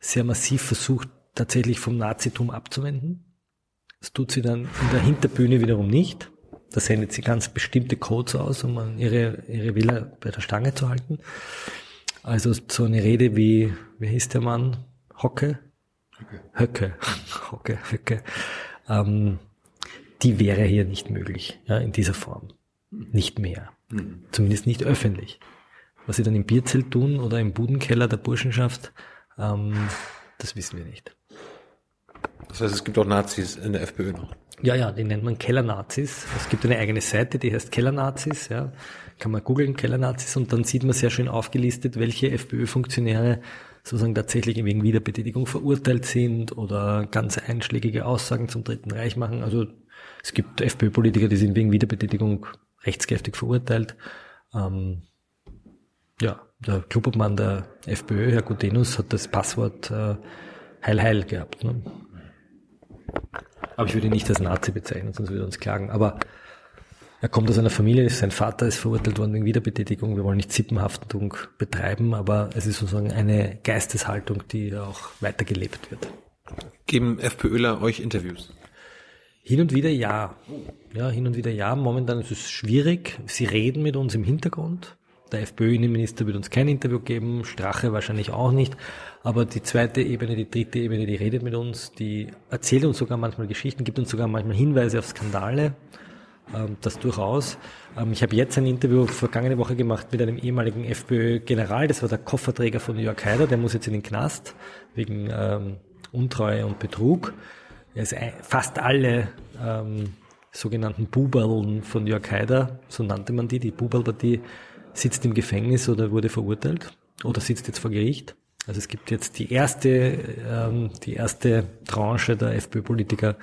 sehr massiv versucht, tatsächlich vom Nazitum abzuwenden. Das tut sie dann in der Hinterbühne wiederum nicht. Da sendet sie ganz bestimmte Codes aus, um ihre, ihre Villa bei der Stange zu halten. Also so eine Rede wie, wie hieß der Mann? Hocke? Höcke. Höcke. *laughs* Hocke, Höcke. Ähm, die wäre hier nicht möglich, ja, in dieser Form. Nicht mehr. Mhm. Zumindest nicht öffentlich. Was sie dann im Bierzelt tun oder im Budenkeller der Burschenschaft, ähm, das wissen wir nicht.
Das heißt, es gibt auch Nazis in der FPÖ noch.
Ja, ja, die nennt man Kellernazis. Es gibt eine eigene Seite, die heißt Kellernazis, ja. Kann man googeln, Kellernazis, und dann sieht man sehr schön aufgelistet, welche FPÖ-Funktionäre sozusagen tatsächlich wegen Wiederbetätigung verurteilt sind oder ganz einschlägige Aussagen zum Dritten Reich machen. Also es gibt FPÖ-Politiker, die sind wegen Wiederbetätigung rechtskräftig verurteilt. Ähm, ja, der Klubobmann der FPÖ, Herr Gutenus, hat das Passwort äh, Heil Heil gehabt. Ne? Aber ich würde ihn nicht als Nazi bezeichnen, sonst würde er uns klagen. Aber er kommt aus einer Familie, sein Vater ist verurteilt worden wegen Wiederbetätigung. Wir wollen nicht Zippenhaftung betreiben, aber es ist sozusagen eine Geisteshaltung, die auch weitergelebt wird.
Geben FPÖler euch Interviews?
Hin und wieder ja. Ja, hin und wieder ja. Momentan ist es schwierig. Sie reden mit uns im Hintergrund. Der FPÖ-Innenminister wird uns kein Interview geben, Strache wahrscheinlich auch nicht. Aber die zweite Ebene, die dritte Ebene, die redet mit uns, die erzählt uns sogar manchmal Geschichten, gibt uns sogar manchmal Hinweise auf Skandale. Ähm, das durchaus. Ähm, ich habe jetzt ein Interview vergangene Woche gemacht mit einem ehemaligen FPÖ-General, das war der Kofferträger von Jörg Haider, der muss jetzt in den Knast wegen ähm, Untreue und Betrug. Er ist fast alle ähm, sogenannten Buberln von Jörg Haider, so nannte man die, die Buberlpartie, sitzt im Gefängnis oder wurde verurteilt oder sitzt jetzt vor Gericht. Also es gibt jetzt die erste, ähm, die erste Tranche der FPÖ-Politiker,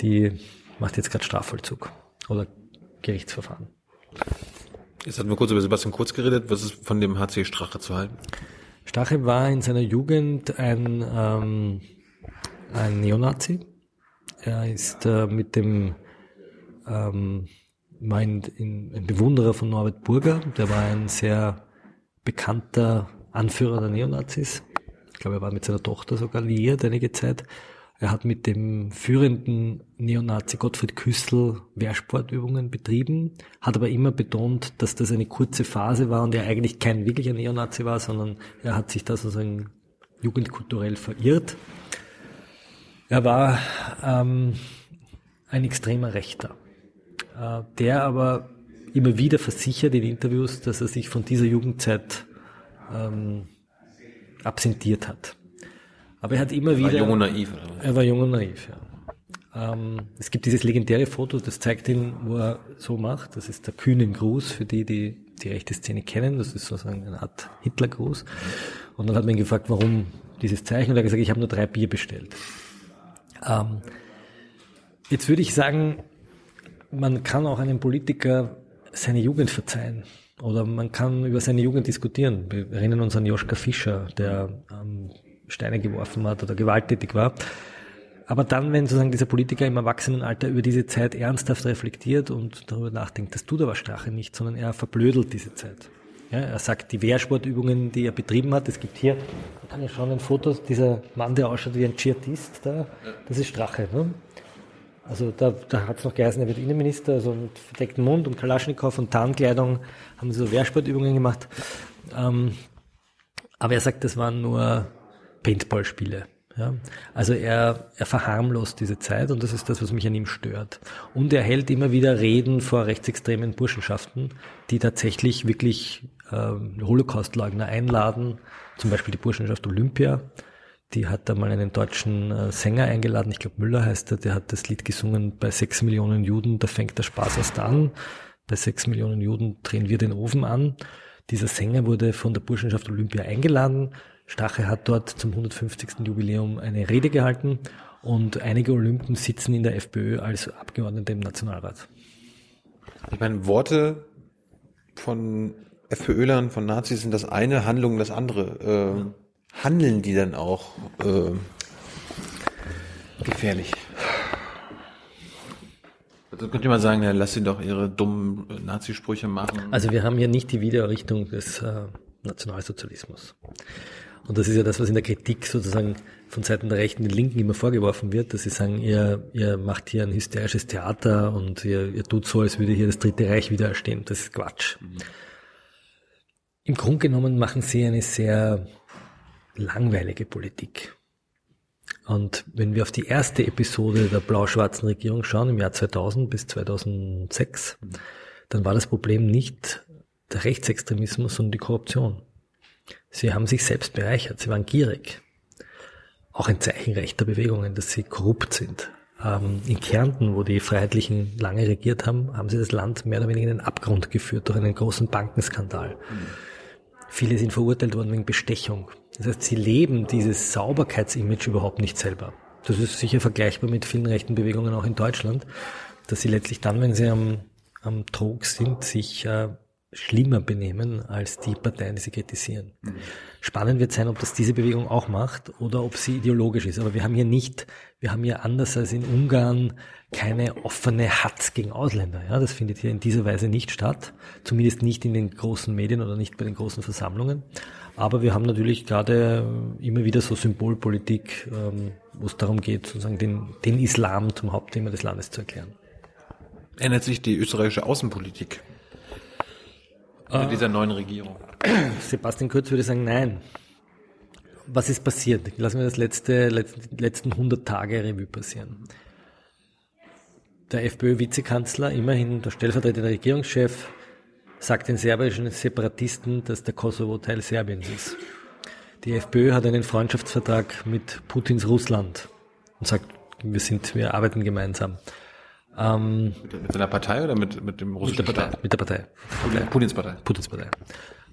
die macht jetzt gerade Strafvollzug oder Gerichtsverfahren.
Jetzt hatten wir kurz über Sebastian Kurz geredet. Was ist von dem HC Strache zu halten?
Strache war in seiner Jugend ein, ähm, ein Neonazi. Er ist äh, mit dem ähm, mein, ein Bewunderer von Norbert Burger, der war ein sehr bekannter Anführer der Neonazis. Ich glaube, er war mit seiner Tochter sogar liiert einige Zeit. Er hat mit dem führenden Neonazi Gottfried Küssel Wehrsportübungen betrieben, hat aber immer betont, dass das eine kurze Phase war und er eigentlich kein wirklicher Neonazi war, sondern er hat sich da sozusagen jugendkulturell verirrt. Er war ähm, ein extremer Rechter, der aber immer wieder versichert in Interviews, dass er sich von dieser Jugendzeit ähm, absentiert hat. Aber er hat immer er wieder.
Er war jung und naiv, oder?
Er war jung und naiv, ja. Ähm, es gibt dieses legendäre Foto, das zeigt ihn, wo er so macht. Das ist der kühnen Gruß für die, die die rechte Szene kennen. Das ist sozusagen eine Art Hitlergruß. Und dann hat man ihn gefragt, warum dieses Zeichen. Und er hat gesagt, ich habe nur drei Bier bestellt. Ähm, jetzt würde ich sagen, man kann auch einem Politiker seine Jugend verzeihen. Oder man kann über seine Jugend diskutieren. Wir erinnern uns an Joschka Fischer, der ähm, Steine geworfen hat oder gewalttätig war. Aber dann, wenn sozusagen dieser Politiker im Erwachsenenalter über diese Zeit ernsthaft reflektiert und darüber nachdenkt, das tut aber Strache nicht, sondern er verblödelt diese Zeit. Ja, er sagt, die Wehrsportübungen, die er betrieben hat, es gibt hier, da kann ich schauen, ein Foto, dieser Mann, der ausschaut wie ein Dschihadist, da, das ist Strache. Ne? Also da, da hat es noch geheißen, er wird Innenminister, also mit verdecktem Mund und Kalaschnikow und Tarnkleidung haben sie so Wehrsportübungen gemacht. Ähm, aber er sagt, das waren nur Paintball-Spiele. Ja, also er, er verharmlost diese Zeit und das ist das, was mich an ihm stört. Und er hält immer wieder Reden vor rechtsextremen Burschenschaften, die tatsächlich wirklich äh, Holocaust-Leugner einladen, zum Beispiel die Burschenschaft Olympia. Die hat da mal einen deutschen äh, Sänger eingeladen, ich glaube Müller heißt er, der hat das Lied gesungen, bei sechs Millionen Juden, da fängt der Spaß erst an. Bei sechs Millionen Juden drehen wir den Ofen an. Dieser Sänger wurde von der Burschenschaft Olympia eingeladen Stache hat dort zum 150. Jubiläum eine Rede gehalten und einige Olympen sitzen in der FPÖ als Abgeordnete im Nationalrat.
Ich meine, Worte von FPÖlern, von Nazis sind das eine, Handlungen das andere. Äh, ja. Handeln die dann auch äh, gefährlich? Also könnte man sagen, ja, lass sie doch ihre dummen Nazisprüche machen.
Also wir haben hier nicht die Wiedererrichtung des äh, Nationalsozialismus. Und das ist ja das, was in der Kritik sozusagen von Seiten der Rechten den Linken immer vorgeworfen wird, dass sie sagen, ihr, ihr macht hier ein hysterisches Theater und ihr, ihr tut so, als würde hier das Dritte Reich wieder erstehen. Das ist Quatsch. Mhm. Im Grunde genommen machen sie eine sehr langweilige Politik. Und wenn wir auf die erste Episode der blau-schwarzen Regierung schauen, im Jahr 2000 bis 2006, mhm. dann war das Problem nicht der Rechtsextremismus, sondern die Korruption. Sie haben sich selbst bereichert, sie waren gierig. Auch ein Zeichen rechter Bewegungen, dass sie korrupt sind. Ähm, in Kärnten, wo die Freiheitlichen lange regiert haben, haben sie das Land mehr oder weniger in den Abgrund geführt durch einen großen Bankenskandal. Mhm. Viele sind verurteilt worden wegen Bestechung. Das heißt, sie leben dieses Sauberkeitsimage überhaupt nicht selber. Das ist sicher vergleichbar mit vielen rechten Bewegungen auch in Deutschland, dass sie letztlich dann, wenn sie am, am Trog sind, sich äh, schlimmer benehmen als die Parteien, die sie kritisieren. Mhm. Spannend wird sein, ob das diese Bewegung auch macht oder ob sie ideologisch ist. Aber wir haben hier nicht, wir haben hier anders als in Ungarn keine offene Hatz gegen Ausländer. Ja, das findet hier in dieser Weise nicht statt. Zumindest nicht in den großen Medien oder nicht bei den großen Versammlungen. Aber wir haben natürlich gerade immer wieder so Symbolpolitik, ähm, wo es darum geht, sozusagen den, den Islam zum Hauptthema des Landes zu erklären.
Ändert sich die österreichische Außenpolitik mit äh, dieser neuen Regierung?
Sebastian Kurz würde sagen, nein. Was ist passiert? Lassen wir das letzte, letzten 100 Tage Revue passieren. Der FPÖ-Vizekanzler, immerhin der stellvertretende Regierungschef, sagt den serbischen Separatisten, dass der Kosovo Teil Serbiens ist. Die FPÖ hat einen Freundschaftsvertrag mit Putins Russland und sagt, wir sind, wir arbeiten gemeinsam.
Ähm, mit, mit seiner Partei oder mit, mit dem russischen
mit der Partei,
Staat?
Mit der Partei.
Partei. Putins Partei.
Putins Partei.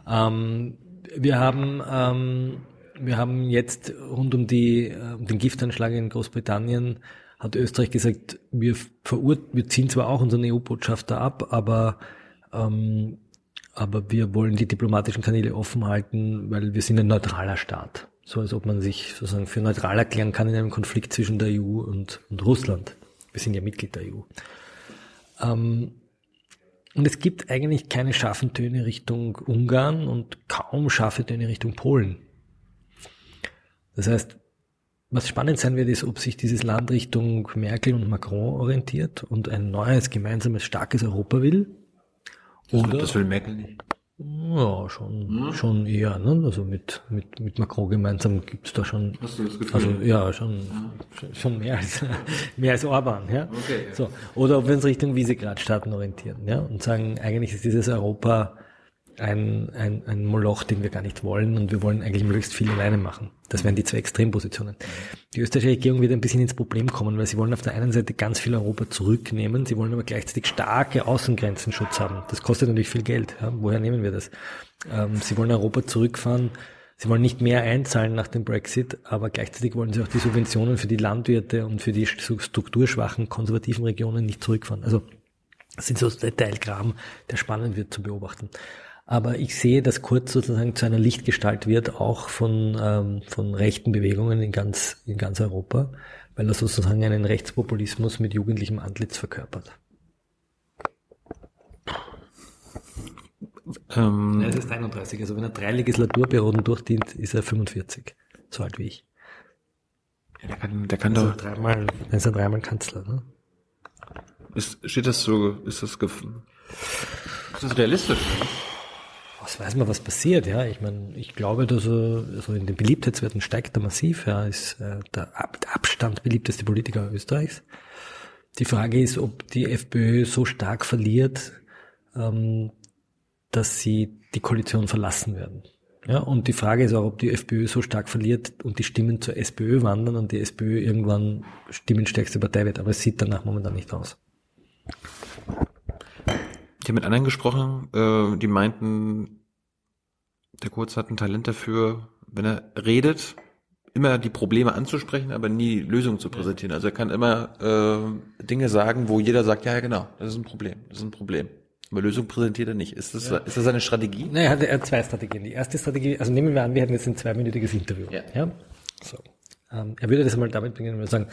Ähm, wir haben, ähm, wir haben jetzt rund um die, äh, um den Giftanschlag in Großbritannien hat Österreich gesagt, wir verurt, wir ziehen zwar auch unseren EU-Botschafter ab, aber ähm, aber wir wollen die diplomatischen Kanäle offen halten, weil wir sind ein neutraler Staat. So als ob man sich sozusagen für neutral erklären kann in einem Konflikt zwischen der EU und, und Russland. Wir sind ja Mitglied der EU. Ähm, und es gibt eigentlich keine scharfen Töne Richtung Ungarn und kaum scharfe Töne Richtung Polen. Das heißt, was spannend sein wird, ist, ob sich dieses Land Richtung Merkel und Macron orientiert und ein neues, gemeinsames, starkes Europa will.
Oder, das will Merkel nicht.
Ja, schon, hm? schon eher, ne? Also mit, mit, mit Macron gemeinsam gibt's da schon.
Hast du das Gefühl?
Also ja, schon, ja. schon mehr als *laughs* mehr als Orban, ja. Okay. So. Oder ob wir uns Richtung Visegrad-Staaten orientieren, ja, und sagen, eigentlich ist dieses Europa ein, ein, ein Moloch, den wir gar nicht wollen und wir wollen eigentlich möglichst viel alleine machen. Das wären die zwei Extrempositionen. Die österreichische Regierung wird ein bisschen ins Problem kommen, weil sie wollen auf der einen Seite ganz viel Europa zurücknehmen, sie wollen aber gleichzeitig starke Außengrenzenschutz haben. Das kostet natürlich viel Geld. Ja? Woher nehmen wir das? Ähm, sie wollen Europa zurückfahren, sie wollen nicht mehr einzahlen nach dem Brexit, aber gleichzeitig wollen sie auch die Subventionen für die Landwirte und für die strukturschwachen konservativen Regionen nicht zurückfahren. Also das sind so Detailkram, der spannend wird zu beobachten. Aber ich sehe, dass Kurz sozusagen zu einer Lichtgestalt wird, auch von, ähm, von rechten Bewegungen in ganz, in ganz Europa, weil er sozusagen einen Rechtspopulismus mit jugendlichem Antlitz verkörpert. Ähm, er ist 31, also wenn er drei Legislaturperioden durchdient, ist er 45, so alt wie ich.
Ja, der kann, der kann
also
doch.
Dreimal, er ist ja dreimal Kanzler, ne?
Ist, steht das so, ist das, ist das realistisch?
Was weiß man, was passiert, ja. Ich meine, ich glaube, dass er also in den Beliebtheitswerten steigt er massiv. Er ist äh, der Ab Abstand beliebteste Politiker Österreichs. Die Frage ist, ob die FPÖ so stark verliert, ähm, dass sie die Koalition verlassen werden. Ja, und die Frage ist auch, ob die FPÖ so stark verliert und die Stimmen zur SPÖ wandern und die SPÖ irgendwann stimmenstärkste Partei wird. Aber es sieht danach momentan nicht aus.
Ich habe mit anderen gesprochen, äh, die meinten, der Kurz hat ein Talent dafür, wenn er redet, immer die Probleme anzusprechen, aber nie Lösungen zu präsentieren. Also er kann immer äh, Dinge sagen, wo jeder sagt, ja, ja, genau, das ist ein Problem, das ist ein Problem. Aber Lösung präsentiert er nicht. Ist das, ja. ist das eine Strategie?
Nein, er hat, er hat zwei Strategien. Die erste Strategie, also nehmen wir an, wir hätten jetzt ein zweiminütiges Interview. Ja. ja? So. Ähm, er würde das einmal damit beginnen und sagen,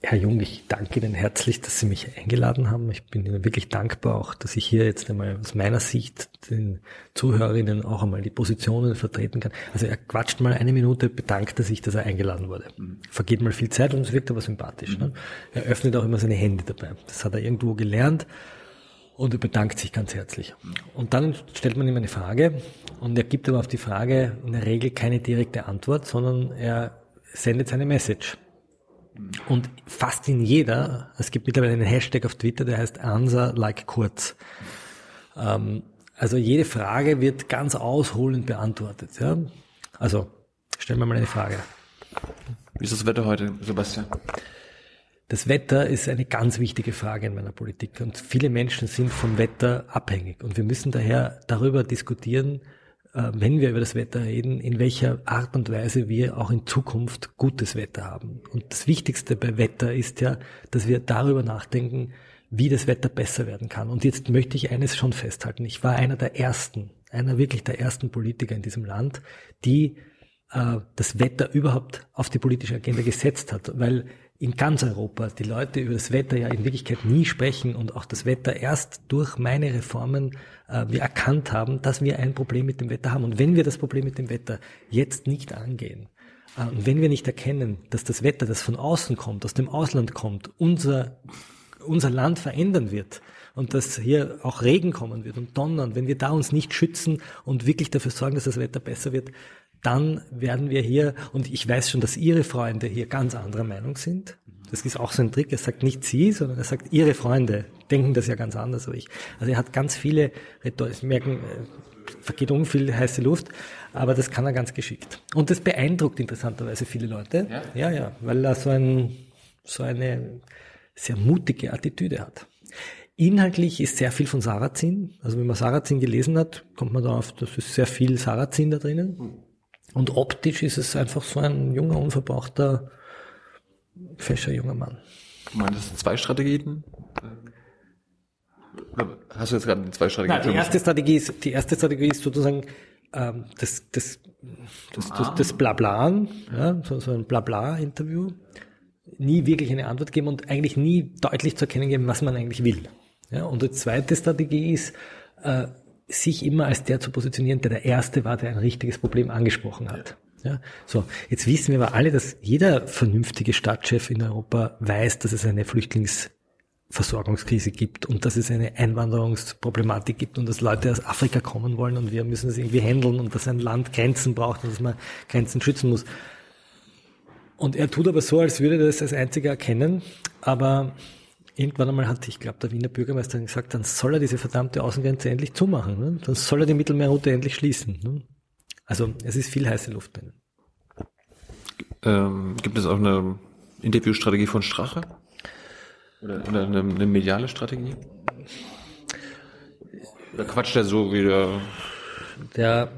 Herr Jung, ich danke Ihnen herzlich, dass Sie mich eingeladen haben. Ich bin Ihnen wirklich dankbar auch, dass ich hier jetzt einmal aus meiner Sicht den Zuhörerinnen auch einmal die Positionen vertreten kann. Also er quatscht mal eine Minute, bedankt er sich, dass er eingeladen wurde. Mhm. Vergeht mal viel Zeit und es wirkt aber sympathisch. Mhm. Ne? Er öffnet auch immer seine Hände dabei. Das hat er irgendwo gelernt und er bedankt sich ganz herzlich. Und dann stellt man ihm eine Frage und er gibt aber auf die Frage in der Regel keine direkte Antwort, sondern er sendet seine Message. Und fast in jeder, es gibt mittlerweile einen Hashtag auf Twitter, der heißt Answer like Kurz. Ähm, Also jede Frage wird ganz ausholend beantwortet. Ja? Also stellen wir mal eine Frage.
Wie ist das Wetter heute, Sebastian?
Das Wetter ist eine ganz wichtige Frage in meiner Politik und viele Menschen sind vom Wetter abhängig und wir müssen daher darüber diskutieren, wenn wir über das Wetter reden, in welcher Art und Weise wir auch in Zukunft gutes Wetter haben. Und das Wichtigste bei Wetter ist ja, dass wir darüber nachdenken, wie das Wetter besser werden kann. Und jetzt möchte ich eines schon festhalten. Ich war einer der ersten, einer wirklich der ersten Politiker in diesem Land, die äh, das Wetter überhaupt auf die politische Agenda gesetzt hat, weil in ganz Europa die Leute über das Wetter ja in Wirklichkeit nie sprechen und auch das Wetter erst durch meine Reformen äh, wir erkannt haben, dass wir ein Problem mit dem Wetter haben. Und wenn wir das Problem mit dem Wetter jetzt nicht angehen, äh, und wenn wir nicht erkennen, dass das Wetter, das von außen kommt, aus dem Ausland kommt, unser, unser Land verändern wird, und dass hier auch Regen kommen wird und Donnern, wenn wir da uns nicht schützen und wirklich dafür sorgen, dass das Wetter besser wird, dann werden wir hier, und ich weiß schon, dass Ihre Freunde hier ganz anderer Meinung sind. Das ist auch so ein Trick. Er sagt nicht Sie, sondern er sagt Ihre Freunde denken das ja ganz anders als ich. Also er hat ganz viele Rhetorik, merken, äh, vergeht um viel heiße Luft, aber das kann er ganz geschickt. Und das beeindruckt interessanterweise viele Leute. Ja, ja, ja weil er so, ein, so eine sehr mutige Attitüde hat. Inhaltlich ist sehr viel von Sarrazin. Also wenn man Sarrazin gelesen hat, kommt man darauf, das ist sehr viel Sarrazin da drinnen. Und optisch ist es einfach so ein junger, unverbrauchter, fescher junger Mann.
Du meinst zwei Strategien? Hast du jetzt gerade zwei Strategien?
Nein, die erste Strategie ist, die erste Strategie ist sozusagen ähm, das, das, das, das, das Blablan, ja, so, so ein Blabla-Interview. Nie wirklich eine Antwort geben und eigentlich nie deutlich zu erkennen geben, was man eigentlich will. Ja, und die zweite Strategie ist, äh, sich immer als der zu positionieren, der der Erste war, der ein richtiges Problem angesprochen hat. Ja, so. Jetzt wissen wir aber alle, dass jeder vernünftige Stadtchef in Europa weiß, dass es eine Flüchtlingsversorgungskrise gibt und dass es eine Einwanderungsproblematik gibt und dass Leute aus Afrika kommen wollen und wir müssen es irgendwie handeln und dass ein Land Grenzen braucht und dass man Grenzen schützen muss. Und er tut aber so, als würde er das als einziger erkennen, aber irgendwann einmal hat, ich glaube, der Wiener Bürgermeister gesagt, dann soll er diese verdammte Außengrenze endlich zumachen. Ne? Dann soll er die Mittelmeerroute endlich schließen. Ne? Also es ist viel heiße Luft drin.
Ähm, gibt es auch eine Interviewstrategie von Strache? Oder, oder eine, eine, mediale Strategie? Oder quatscht er so wieder?
Der,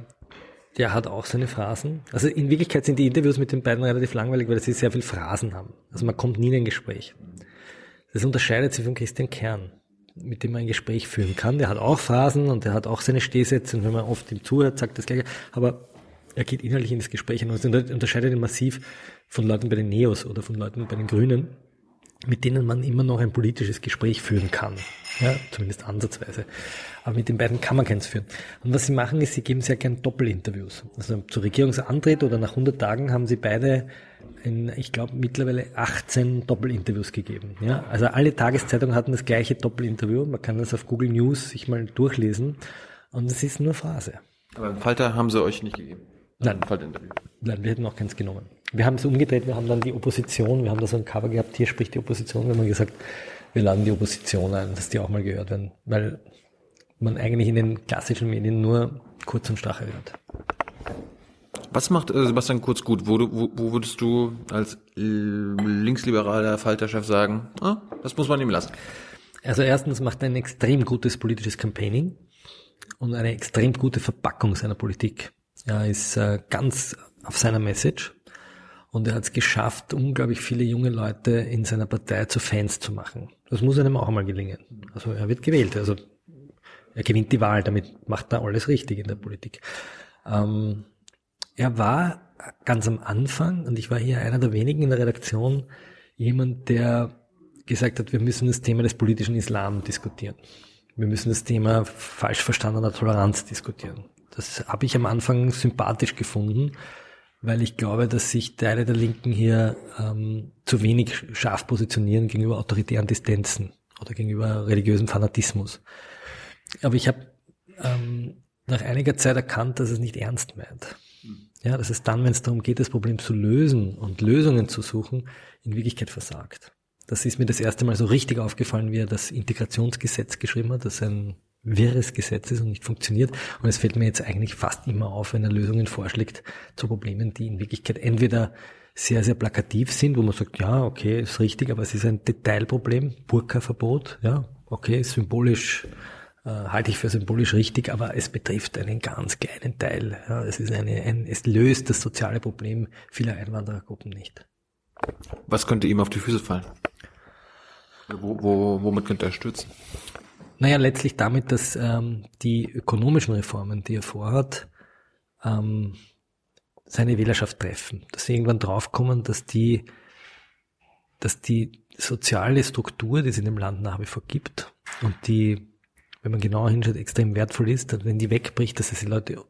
der hat auch seine Phrasen. Also in Wirklichkeit sind die Interviews mit den beiden relativ langweilig, weil sie sehr viel Phrasen haben. Also man kommt nie in ein Gespräch. Das unterscheidet sich von Christian Kern, mit dem man ein Gespräch führen kann. Der hat auch Phasen und der hat auch seine Stehsätze und wenn man oft ihm zuhört, sagt das Gleiche. Aber er geht inhaltlich in das Gespräch und unterscheidet ihn massiv von Leuten bei den Neos oder von Leuten bei den Grünen, mit denen man immer noch ein politisches Gespräch führen kann. Ja, zumindest ansatzweise. Aber mit den beiden kann man keins führen. Und was sie machen, ist, sie geben sehr gern Doppelinterviews. Also zur Regierungsantritt oder nach 100 Tagen haben sie beide in, ich glaube, mittlerweile 18 Doppelinterviews gegeben. Ja, also alle Tageszeitungen hatten das gleiche Doppelinterview. Man kann das auf Google News sich mal durchlesen. Und es ist nur Phrase.
Aber Falter haben sie euch nicht gegeben?
Nein. Falterinterview. Nein, wir hätten auch keins genommen. Wir haben es umgedreht, wir haben dann die Opposition, wir haben da so ein Cover gehabt, hier spricht die Opposition, wir haben gesagt, wir laden die Opposition ein, dass die auch mal gehört werden, weil man eigentlich in den klassischen Medien nur Kurz und Strache hört.
Was macht äh, Sebastian Kurz gut? Wo, wo, wo würdest du als linksliberaler Falterchef sagen, ah, das muss man ihm lassen?
Also erstens macht er ein extrem gutes politisches Campaigning und eine extrem gute Verpackung seiner Politik. Er ist äh, ganz auf seiner Message und er hat es geschafft, unglaublich viele junge Leute in seiner Partei zu Fans zu machen. Das muss einem auch einmal gelingen. Also er wird gewählt, also er gewinnt die Wahl, damit macht er alles richtig in der Politik. Ähm, er war ganz am Anfang, und ich war hier einer der wenigen in der Redaktion, jemand, der gesagt hat, wir müssen das Thema des politischen Islam diskutieren. Wir müssen das Thema falsch verstandener Toleranz diskutieren. Das habe ich am Anfang sympathisch gefunden, weil ich glaube, dass sich Teile der Linken hier ähm, zu wenig scharf positionieren gegenüber autoritären Distanzen oder gegenüber religiösem Fanatismus. Aber ich habe ähm, nach einiger Zeit erkannt, dass es nicht ernst meint. Ja, dass es dann, wenn es darum geht, das Problem zu lösen und Lösungen zu suchen, in Wirklichkeit versagt. Das ist mir das erste Mal so richtig aufgefallen, wie er das Integrationsgesetz geschrieben hat, das ein wirres Gesetz ist und nicht funktioniert. Und es fällt mir jetzt eigentlich fast immer auf, wenn er Lösungen vorschlägt zu Problemen, die in Wirklichkeit entweder sehr, sehr plakativ sind, wo man sagt, ja, okay, ist richtig, aber es ist ein Detailproblem, Burka-Verbot, ja, okay, symbolisch halte ich für symbolisch richtig, aber es betrifft einen ganz kleinen Teil. Ja, es ist eine, ein, es löst das soziale Problem vieler Einwanderergruppen nicht.
Was könnte ihm auf die Füße fallen? Wo, wo, womit könnte er stürzen?
Naja, letztlich damit, dass ähm, die ökonomischen Reformen, die er vorhat, ähm, seine Wählerschaft treffen. Dass sie irgendwann draufkommen, dass die, dass die soziale Struktur, die es in dem Land nach wie vor gibt und die, wenn man genauer hinschaut, extrem wertvoll ist, dass wenn die wegbricht, dass es die Leute,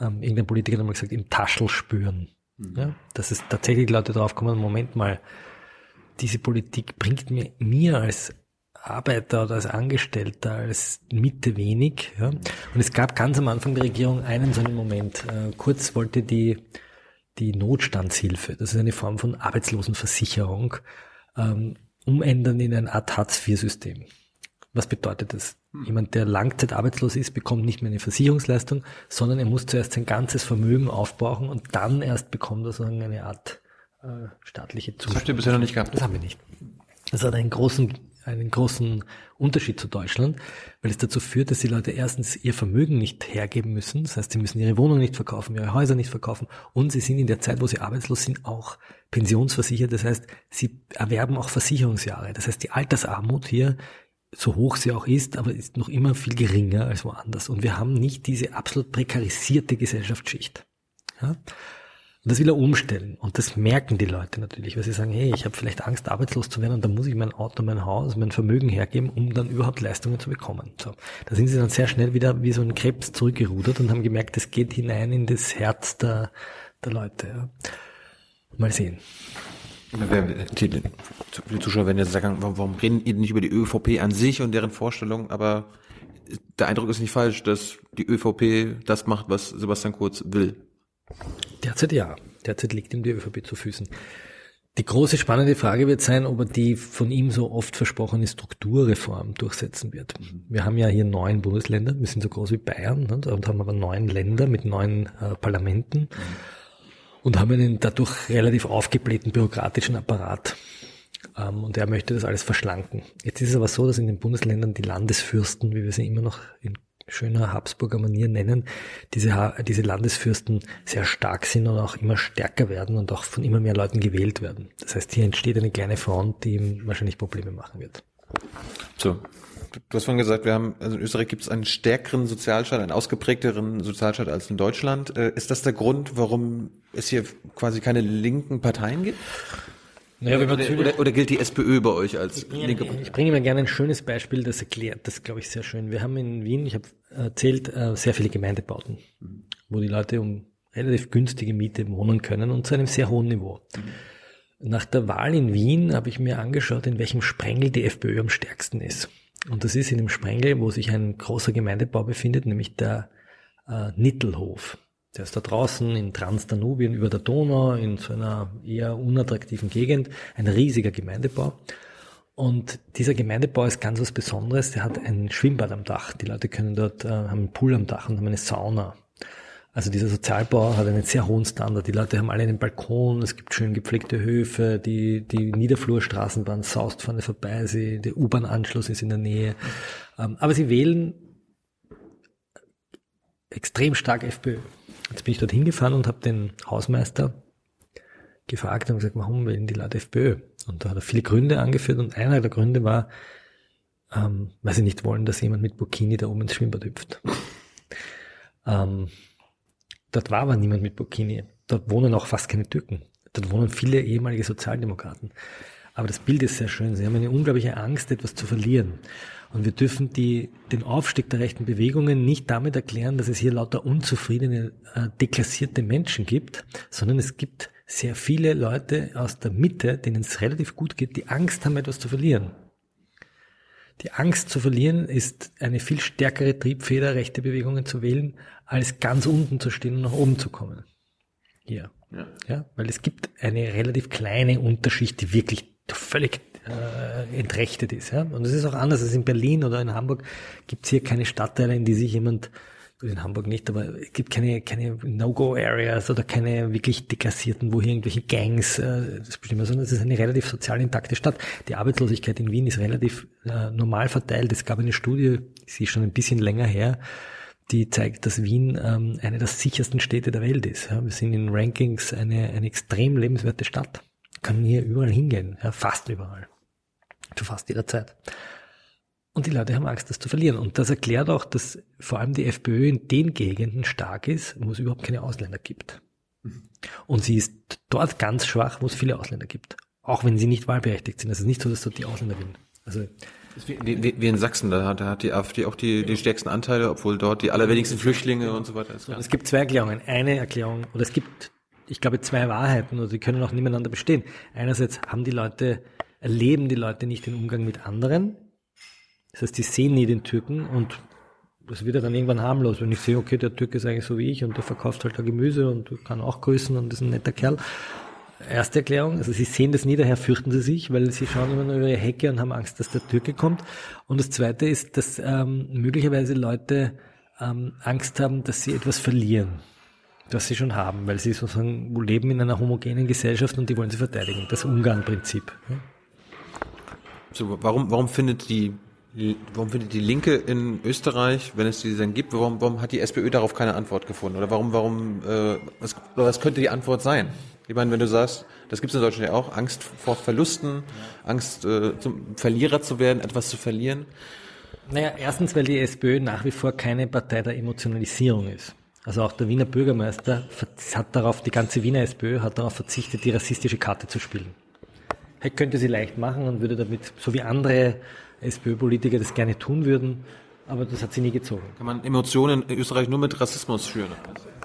ähm, irgendein Politiker hat einmal gesagt, im Taschel spüren. Mhm. Ja? Dass es tatsächlich Leute draufkommen, Moment mal, diese Politik bringt mir, mir als Arbeiter oder als Angestellter, als Mitte wenig. Ja. Und es gab ganz am Anfang der Regierung einen so einen Moment. Äh, Kurz wollte die, die Notstandshilfe, das ist eine Form von Arbeitslosenversicherung, ähm, umändern in eine Art Hartz-IV-System. Was bedeutet das? Hm. Jemand, der langzeitarbeitslos ist, bekommt nicht mehr eine Versicherungsleistung, sondern er muss zuerst sein ganzes Vermögen aufbrauchen und dann erst bekommt er so eine Art äh, staatliche
Zustimmung. Das habt ihr bisher noch nicht gehabt?
Das haben wir nicht. Das hat einen großen einen großen Unterschied zu Deutschland, weil es dazu führt, dass die Leute erstens ihr Vermögen nicht hergeben müssen. Das heißt, sie müssen ihre Wohnung nicht verkaufen, ihre Häuser nicht verkaufen und sie sind in der Zeit, wo sie arbeitslos sind, auch pensionsversichert. Das heißt, sie erwerben auch Versicherungsjahre. Das heißt, die Altersarmut hier so hoch sie auch ist, aber ist noch immer viel geringer als woanders. Und wir haben nicht diese absolut prekarisierte Gesellschaftsschicht. Ja? Und das will er umstellen. Und das merken die Leute natürlich, weil sie sagen, hey, ich habe vielleicht Angst, arbeitslos zu werden und dann muss ich mein Auto, mein Haus, mein Vermögen hergeben, um dann überhaupt Leistungen zu bekommen. So. Da sind sie dann sehr schnell wieder wie so ein Krebs zurückgerudert und haben gemerkt, es geht hinein in das Herz der, der Leute. Ja. Mal sehen.
Die, Zuschauer werden jetzt sagen, warum reden ihr nicht über die ÖVP an sich und deren Vorstellung, aber der Eindruck ist nicht falsch, dass die ÖVP das macht, was Sebastian Kurz will.
Derzeit ja. Derzeit liegt ihm die ÖVP zu Füßen. Die große spannende Frage wird sein, ob er die von ihm so oft versprochene Strukturreform durchsetzen wird. Wir haben ja hier neun Bundesländer, wir sind so groß wie Bayern und haben aber neun Länder mit neun äh, Parlamenten und haben einen dadurch relativ aufgeblähten bürokratischen Apparat. Ähm, und er möchte das alles verschlanken. Jetzt ist es aber so, dass in den Bundesländern die Landesfürsten, wie wir sie immer noch in schöner Habsburger Manier nennen, diese, diese Landesfürsten sehr stark sind und auch immer stärker werden und auch von immer mehr Leuten gewählt werden. Das heißt, hier entsteht eine kleine Front, die ihm wahrscheinlich Probleme machen wird.
So. Du hast vorhin gesagt, wir haben, also in Österreich gibt es einen stärkeren Sozialstaat, einen ausgeprägteren Sozialstaat als in Deutschland. Äh, ist das der Grund, warum es hier quasi keine linken Parteien gibt? Naja, oder, oder, oder, gilt die SPÖ bei euch als
ich bringe, Ich bringe mir gerne ein schönes Beispiel, das erklärt das, glaube ich, sehr schön. Wir haben in Wien, ich habe erzählt, äh, sehr viele Gemeindebauten, mhm. wo die Leute um relativ günstige Miete wohnen können und zu einem sehr hohen Niveau. Mhm. Nach der Wahl in Wien habe ich mir angeschaut, in welchem Sprengel die FPÖ am stärksten ist. Und das ist in dem Sprengel, wo sich ein großer Gemeindebau befindet, nämlich der äh, Nittelhof. Der ist da draußen in Transdanubien über der Donau in so einer eher unattraktiven Gegend, ein riesiger Gemeindebau. Und dieser Gemeindebau ist ganz was Besonderes. Der hat ein Schwimmbad am Dach. Die Leute können dort, äh, haben einen Pool am Dach und haben eine Sauna. Also dieser Sozialbau hat einen sehr hohen Standard. Die Leute haben alle einen Balkon, es gibt schön gepflegte Höfe, die, die Niederflurstraßenbahn saust vorne vorbei, sie, der U-Bahn-Anschluss ist in der Nähe. Ähm, aber sie wählen extrem stark FPÖ. Jetzt bin ich dort hingefahren und habe den Hausmeister gefragt und gesagt, warum wählen die Leute FPÖ? Und da hat er viele Gründe angeführt und einer der Gründe war, ähm, weil sie nicht wollen, dass jemand mit Burkini da oben ins Schwimmbad hüpft. ähm, dort war aber niemand mit Burkini. Dort wohnen auch fast keine Türken. Dort wohnen viele ehemalige Sozialdemokraten. Aber das Bild ist sehr schön. Sie haben eine unglaubliche Angst, etwas zu verlieren. Und wir dürfen die, den Aufstieg der rechten Bewegungen nicht damit erklären, dass es hier lauter unzufriedene, äh, deklassierte Menschen gibt, sondern es gibt sehr viele Leute aus der Mitte, denen es relativ gut geht, die Angst haben, etwas zu verlieren. Die Angst zu verlieren ist eine viel stärkere Triebfeder, rechte Bewegungen zu wählen, als ganz unten zu stehen und nach oben zu kommen. Hier. Ja. ja. Weil es gibt eine relativ kleine Unterschicht, die wirklich völlig äh, entrechtet ist. Ja? Und es ist auch anders als in Berlin oder in Hamburg gibt es hier keine Stadtteile, in die sich jemand in Hamburg nicht, aber es gibt keine, keine No-Go-Areas oder keine wirklich deklassierten, wo hier irgendwelche Gangs äh, das bestimmen, sondern es ist eine relativ sozial intakte Stadt. Die Arbeitslosigkeit in Wien ist relativ äh, normal verteilt. Es gab eine Studie, sie ist schon ein bisschen länger her, die zeigt, dass Wien ähm, eine der sichersten Städte der Welt ist. Ja, wir sind in Rankings eine, eine extrem lebenswerte Stadt. Kann hier überall hingehen, ja, fast überall. Zu fast jeder Zeit. Und die Leute haben Angst, das zu verlieren. Und das erklärt auch, dass vor allem die FPÖ in den Gegenden stark ist, wo es überhaupt keine Ausländer gibt. Und sie ist dort ganz schwach, wo es viele Ausländer gibt. Auch wenn sie nicht wahlberechtigt sind. Es ist nicht so, dass dort die Ausländer gewinnen. Also
wie, in Sachsen, da hat, da hat die AfD auch die, die stärksten Anteile, obwohl dort die allerwenigsten Flüchtlinge und so weiter ist.
Es gibt zwei Erklärungen. Eine Erklärung, oder es gibt, ich glaube, zwei Wahrheiten, oder die können auch nebeneinander bestehen. Einerseits haben die Leute, erleben die Leute nicht den Umgang mit anderen, das heißt, die sehen nie den Türken und das wird ja dann irgendwann harmlos, wenn ich sehe, okay, der Türke ist eigentlich so wie ich und der verkauft halt da Gemüse und kann auch grüßen und ist ein netter Kerl. Erste Erklärung, also sie sehen das nie, daher fürchten sie sich, weil sie schauen immer nur über ihre Hecke und haben Angst, dass der Türke kommt. Und das Zweite ist, dass ähm, möglicherweise Leute ähm, Angst haben, dass sie etwas verlieren, das sie schon haben, weil sie sozusagen leben in einer homogenen Gesellschaft und die wollen sie verteidigen. Das Ungarn-Prinzip.
So, warum, warum findet die Warum findet die Linke in Österreich, wenn es die denn gibt, warum, warum hat die SPÖ darauf keine Antwort gefunden? Oder warum, warum, äh, was, was könnte die Antwort sein? Ich meine, wenn du sagst, das gibt es in Deutschland ja auch, Angst vor Verlusten, Angst äh, zum Verlierer zu werden, etwas zu verlieren.
Naja, erstens, weil die SPÖ nach wie vor keine Partei der Emotionalisierung ist. Also auch der Wiener Bürgermeister hat darauf, die ganze Wiener SPÖ hat darauf verzichtet, die rassistische Karte zu spielen. Er könnte sie leicht machen und würde damit, so wie andere SPÖ-Politiker das gerne tun würden, aber das hat sie nie gezogen.
Kann man Emotionen in Österreich nur mit Rassismus führen?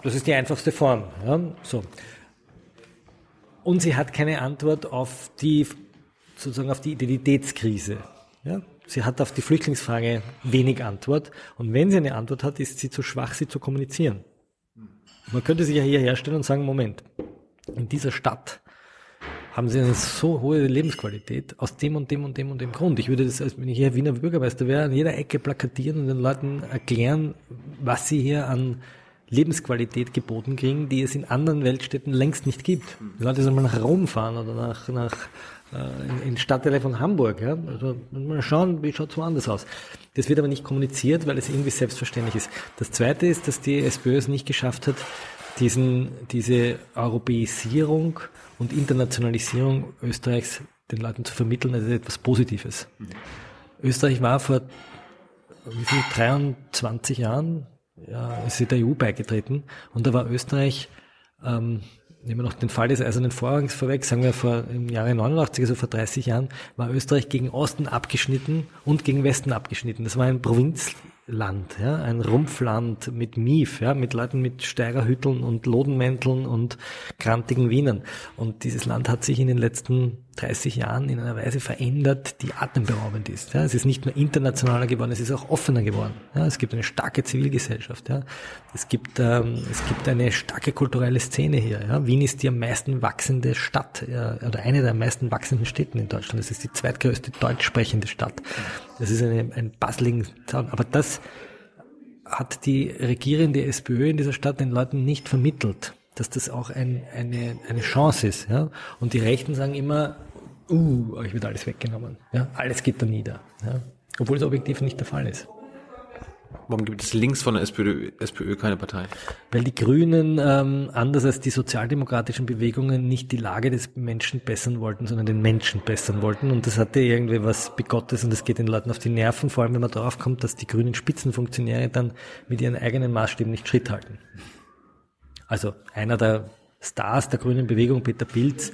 Das ist die einfachste Form. Ja, so. Und sie hat keine Antwort auf die, sozusagen auf die Identitätskrise. Ja? Sie hat auf die Flüchtlingsfrage wenig Antwort. Und wenn sie eine Antwort hat, ist sie zu schwach, sie zu kommunizieren. Man könnte sich ja hier herstellen und sagen, Moment, in dieser Stadt haben sie eine so hohe Lebensqualität aus dem und dem und dem und dem Grund. Ich würde das, als wenn ich hier Wiener Bürgermeister wäre, an jeder Ecke plakatieren und den Leuten erklären, was sie hier an Lebensqualität geboten kriegen, die es in anderen Weltstädten längst nicht gibt. Die Leute sollen mal nach Rom fahren oder nach, nach äh, in, in Stadtteile von Hamburg. Ja? Also mal schauen, wie schaut es woanders aus. Das wird aber nicht kommuniziert, weil es irgendwie selbstverständlich ist. Das Zweite ist, dass die SPÖ es nicht geschafft hat, diesen, diese Europäisierung und Internationalisierung Österreichs den Leuten zu vermitteln, ist etwas Positives. Mhm. Österreich war vor wie viel, 23 Jahren, ja, ist sie der EU beigetreten und da war Österreich, ähm, nehmen wir noch den Fall des Eisernen Vorhangs vorweg, sagen wir vor im Jahre 89, also vor 30 Jahren, war Österreich gegen Osten abgeschnitten und gegen Westen abgeschnitten. Das war ein Provinz, Land, ja, ein Rumpfland mit Mief, ja, mit Leuten mit Steirerhütteln und Lodenmänteln und krantigen Wienern. Und dieses Land hat sich in den letzten 30 Jahren in einer Weise verändert, die atemberaubend ist. Ja. Es ist nicht nur internationaler geworden, es ist auch offener geworden. Ja. Es gibt eine starke Zivilgesellschaft. Ja. Es gibt ähm, es gibt eine starke kulturelle Szene hier. Ja. Wien ist die am meisten wachsende Stadt ja, oder eine der am meisten wachsenden Städten in Deutschland. Es ist die zweitgrößte deutsch sprechende Stadt. Das ist eine, ein bustling Town. Aber das hat die regierende SPÖ in dieser Stadt den Leuten nicht vermittelt dass das auch ein, eine, eine Chance ist. Ja? Und die Rechten sagen immer, uh, euch wird alles weggenommen. Ja? Alles geht da nieder. Ja? Obwohl es objektiv nicht der Fall ist.
Warum gibt es links von der SPÖ, SPÖ keine Partei?
Weil die Grünen, ähm, anders als die sozialdemokratischen Bewegungen, nicht die Lage des Menschen bessern wollten, sondern den Menschen bessern wollten. Und das hatte irgendwie was Bigottes und das geht den Leuten auf die Nerven, vor allem wenn man darauf kommt, dass die grünen Spitzenfunktionäre dann mit ihren eigenen Maßstäben nicht Schritt halten. Also einer der Stars der grünen Bewegung, Peter Pilz,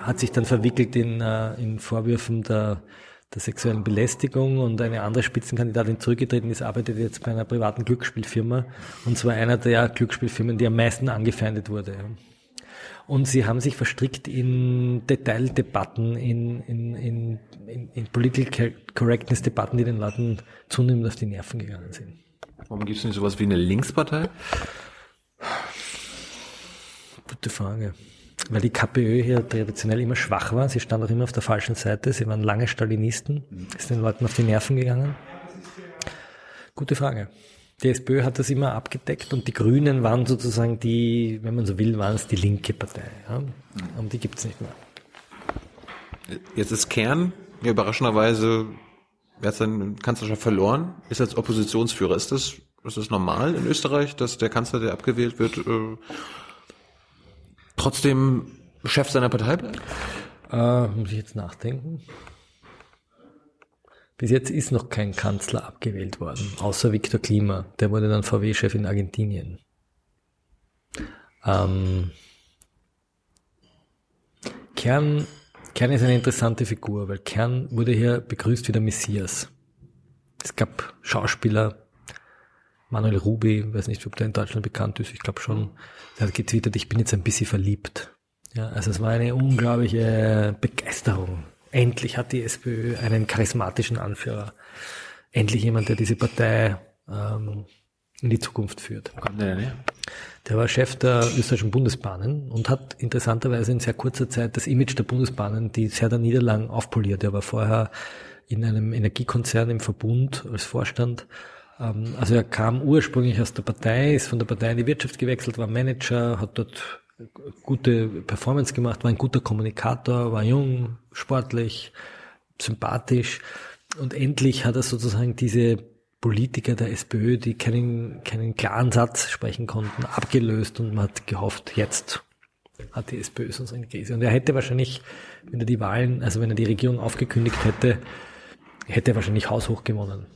hat sich dann verwickelt in, äh, in Vorwürfen der, der sexuellen Belästigung und eine andere Spitzenkandidatin zurückgetreten ist, arbeitet jetzt bei einer privaten Glücksspielfirma und zwar einer der Glücksspielfirmen, die am meisten angefeindet wurde. Und sie haben sich verstrickt in Detaildebatten, in, in, in, in, Political Correctness-Debatten, die den Leuten zunehmend auf die Nerven gegangen sind.
Warum gibt es nicht sowas wie eine Linkspartei?
Gute Frage. weil die KPÖ hier traditionell immer schwach war. Sie stand auch immer auf der falschen Seite. Sie waren lange Stalinisten, ist den Leuten auf die Nerven gegangen. Gute Frage. Die SPÖ hat das immer abgedeckt und die Grünen waren sozusagen die, wenn man so will, waren es die linke Partei. Ja? Und die gibt's nicht mehr.
Jetzt ist Kern ja, überraschenderweise, er hat seine Kanzlerschaft verloren, ist als Oppositionsführer. Ist das, ist das normal in Österreich, dass der Kanzler, der abgewählt wird, äh, trotzdem Chef seiner Partei bleibt?
Äh, muss ich jetzt nachdenken. Bis jetzt ist noch kein Kanzler abgewählt worden, außer Viktor Klima. Der wurde dann VW-Chef in Argentinien. Ähm, Kern, Kern ist eine interessante Figur, weil Kern wurde hier begrüßt wie der Messias. Es gab Schauspieler, Manuel Rubi, weiß nicht, ob der in Deutschland bekannt ist, ich glaube schon, der hat getwittert, ich bin jetzt ein bisschen verliebt. Ja, also es war eine unglaubliche Begeisterung Endlich hat die SPÖ einen charismatischen Anführer. Endlich jemand, der diese Partei ähm, in die Zukunft führt. Der war Chef der österreichischen Bundesbahnen und hat interessanterweise in sehr kurzer Zeit das Image der Bundesbahnen, die sehr der Niederlagen aufpoliert. Er war vorher in einem Energiekonzern im Verbund als Vorstand. Ähm, also er kam ursprünglich aus der Partei, ist von der Partei in die Wirtschaft gewechselt, war Manager, hat dort gute Performance gemacht, war ein guter Kommunikator, war jung, sportlich, sympathisch und endlich hat er sozusagen diese Politiker der SPÖ, die keinen, keinen klaren Satz sprechen konnten, abgelöst und man hat gehofft, jetzt hat die SPÖ sonst eine Krise. Und er hätte wahrscheinlich, wenn er die Wahlen, also wenn er die Regierung aufgekündigt hätte, hätte er wahrscheinlich haushoch gewonnen.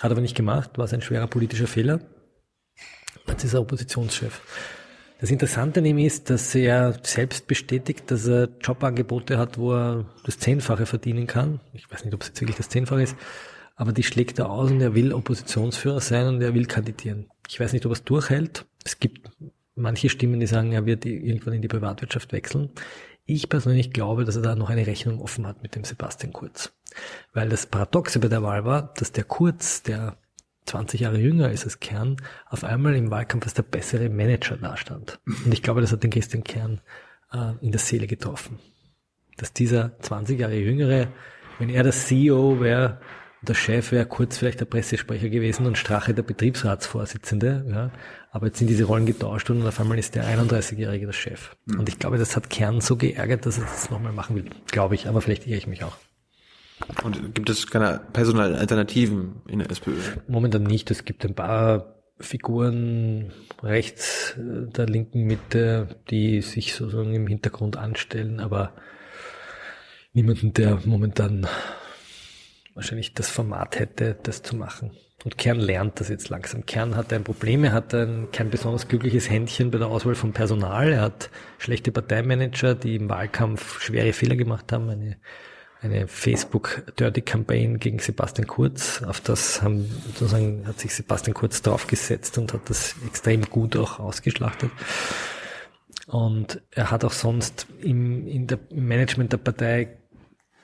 Hat aber nicht gemacht, war sein schwerer politischer Fehler. Jetzt ist er Oppositionschef. Das Interessante an ihm ist, dass er selbst bestätigt, dass er Jobangebote hat, wo er das Zehnfache verdienen kann. Ich weiß nicht, ob es jetzt wirklich das Zehnfache ist, aber die schlägt er aus und er will Oppositionsführer sein und er will kandidieren. Ich weiß nicht, ob er es durchhält. Es gibt manche Stimmen, die sagen, er wird irgendwann in die Privatwirtschaft wechseln. Ich persönlich glaube, dass er da noch eine Rechnung offen hat mit dem Sebastian Kurz. Weil das Paradoxe bei der Wahl war, dass der Kurz, der 20 Jahre jünger ist als Kern, auf einmal im Wahlkampf als der bessere Manager dastand. Und ich glaube, das hat den Christian Kern äh, in der Seele getroffen. Dass dieser 20 Jahre jüngere, wenn er der CEO wäre, der Chef wäre kurz vielleicht der Pressesprecher gewesen und Strache der Betriebsratsvorsitzende, ja, aber jetzt sind diese Rollen getauscht und auf einmal ist der 31-Jährige der Chef. Und ich glaube, das hat Kern so geärgert, dass er das nochmal machen will. Glaube ich, aber vielleicht irre ich mich auch.
Und gibt es keine personalen Alternativen in der SPÖ?
Momentan nicht. Es gibt ein paar Figuren rechts äh, der linken Mitte, die sich sozusagen im Hintergrund anstellen, aber niemanden, der momentan wahrscheinlich das Format hätte, das zu machen. Und Kern lernt das jetzt langsam. Kern hat ein Problem, er hat ein, kein besonders glückliches Händchen bei der Auswahl von Personal. Er hat schlechte Parteimanager, die im Wahlkampf schwere Fehler gemacht haben, eine eine Facebook Dirty Campaign gegen Sebastian Kurz. Auf das haben, sozusagen, hat sich Sebastian Kurz draufgesetzt und hat das extrem gut auch ausgeschlachtet. Und er hat auch sonst im, in der, im Management der Partei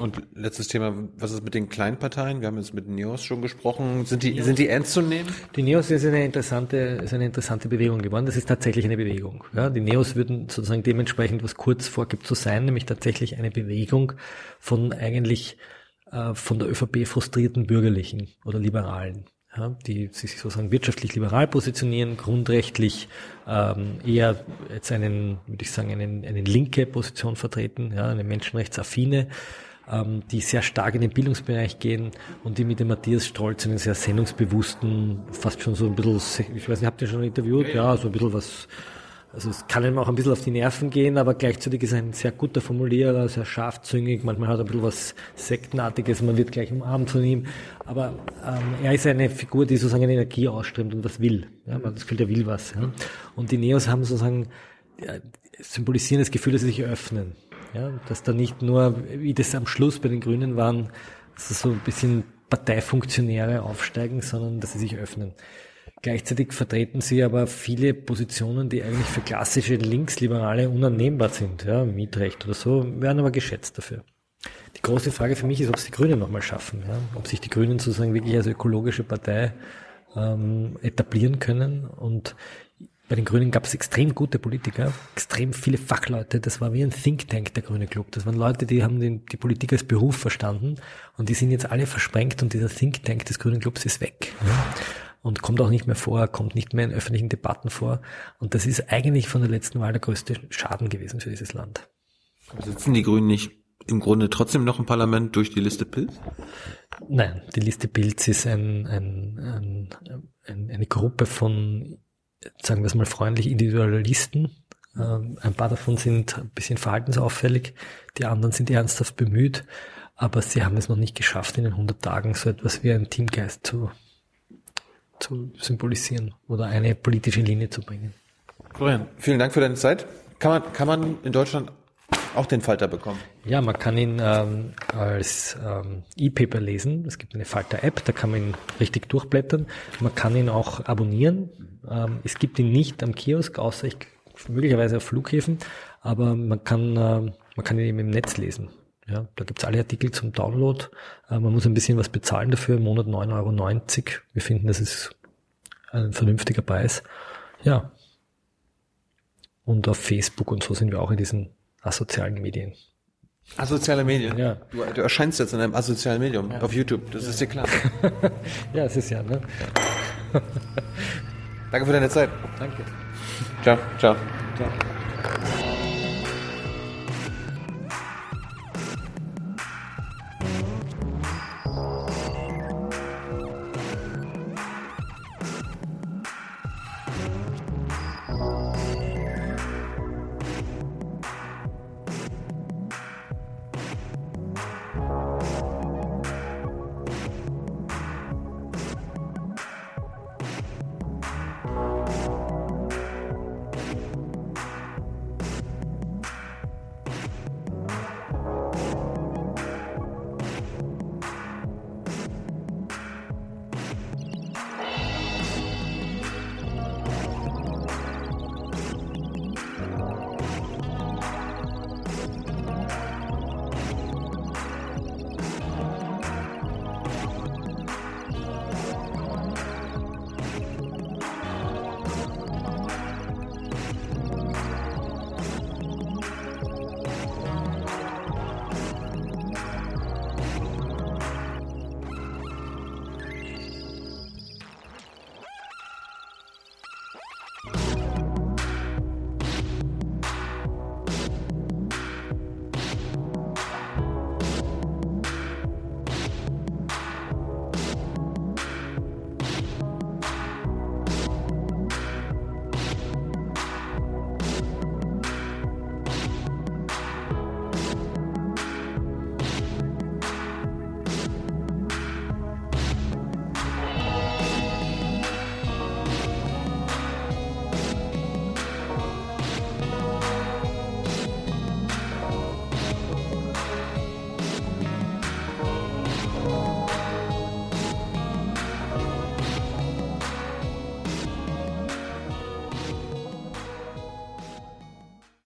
Und letztes Thema, was ist mit den kleinen Parteien? Wir haben jetzt mit Neos schon gesprochen. Sind die, sind die ernst zu nehmen?
Die Neos ist eine interessante, ist eine interessante Bewegung geworden. Das ist tatsächlich eine Bewegung. Ja, die Neos würden sozusagen dementsprechend, was kurz vorgibt zu sein, nämlich tatsächlich eine Bewegung von eigentlich äh, von der ÖVP frustrierten Bürgerlichen oder Liberalen. Ja, die sich sozusagen wirtschaftlich liberal positionieren, grundrechtlich ähm, eher jetzt einen, würde ich sagen, einen, eine linke Position vertreten, ja, eine menschenrechtsaffine ähm, die sehr stark in den Bildungsbereich gehen und die mit dem Matthias Strolz einen sehr sendungsbewussten, fast schon so ein bisschen, ich weiß nicht, habt ihr schon interviewt? Ja, so ein bisschen was, also es kann ihm auch ein bisschen auf die Nerven gehen, aber gleichzeitig ist er ein sehr guter Formulierer, sehr scharfzüngig, manchmal hat er ein bisschen was Sektenartiges, man wird gleich umarmt von ihm, aber ähm, er ist eine Figur, die sozusagen eine Energie ausströmt und was will. Ja, man das Gefühl, der will was. Ja. Und die Neos haben sozusagen, ja, symbolisieren das Gefühl, dass sie sich öffnen. Ja, dass da nicht nur, wie das am Schluss bei den Grünen waren, dass so ein bisschen Parteifunktionäre aufsteigen, sondern dass sie sich öffnen. Gleichzeitig vertreten sie aber viele Positionen, die eigentlich für klassische Linksliberale unannehmbar sind. Ja, Mietrecht oder so, werden aber geschätzt dafür. Die große Frage für mich ist, ob es die Grünen nochmal schaffen. Ja? Ob sich die Grünen sozusagen wirklich als ökologische Partei ähm, etablieren können. Und bei den Grünen gab es extrem gute Politiker, extrem viele Fachleute. Das war wie ein Think Tank, der Grüne Club. Das waren Leute, die haben den, die Politik als Beruf verstanden und die sind jetzt alle versprengt und dieser Think Tank des Grünen Clubs ist weg. Ja? Und kommt auch nicht mehr vor, kommt nicht mehr in öffentlichen Debatten vor. Und das ist eigentlich von der letzten Wahl der größte Schaden gewesen für dieses Land.
Sitzen die Grünen nicht im Grunde trotzdem noch im Parlament durch die Liste Pilz?
Nein, die Liste Pilz ist ein, ein, ein, eine Gruppe von, sagen wir es mal freundlich, Individualisten. Ähm, ein paar davon sind ein bisschen verhaltensauffällig, die anderen sind ernsthaft bemüht, aber sie haben es noch nicht geschafft, in den 100 Tagen so etwas wie einen Teamgeist zu zu symbolisieren oder eine politische Linie zu bringen.
Florian, vielen Dank für deine Zeit. Kann man, kann man in Deutschland auch den Falter bekommen?
Ja, man kann ihn ähm, als ähm, E-Paper lesen. Es gibt eine Falter-App, da kann man ihn richtig durchblättern. Man kann ihn auch abonnieren. Ähm, es gibt ihn nicht am Kiosk, außer ich, möglicherweise auf Flughäfen, aber man kann, äh, man kann ihn eben im Netz lesen. Ja, da gibt's alle Artikel zum Download. Äh, man muss ein bisschen was bezahlen dafür, im Monat 9,90 Euro. Wir finden, das ist ein vernünftiger Preis. Ja. Und auf Facebook und so sind wir auch in diesen asozialen Medien.
Asoziale Medien?
Ja.
Du, du erscheinst jetzt in einem asozialen Medium ja. auf YouTube, das ja. ist dir klar. *laughs*
ja, es ist ja, ne?
Danke für deine Zeit.
Danke.
Ciao, ciao. Ciao.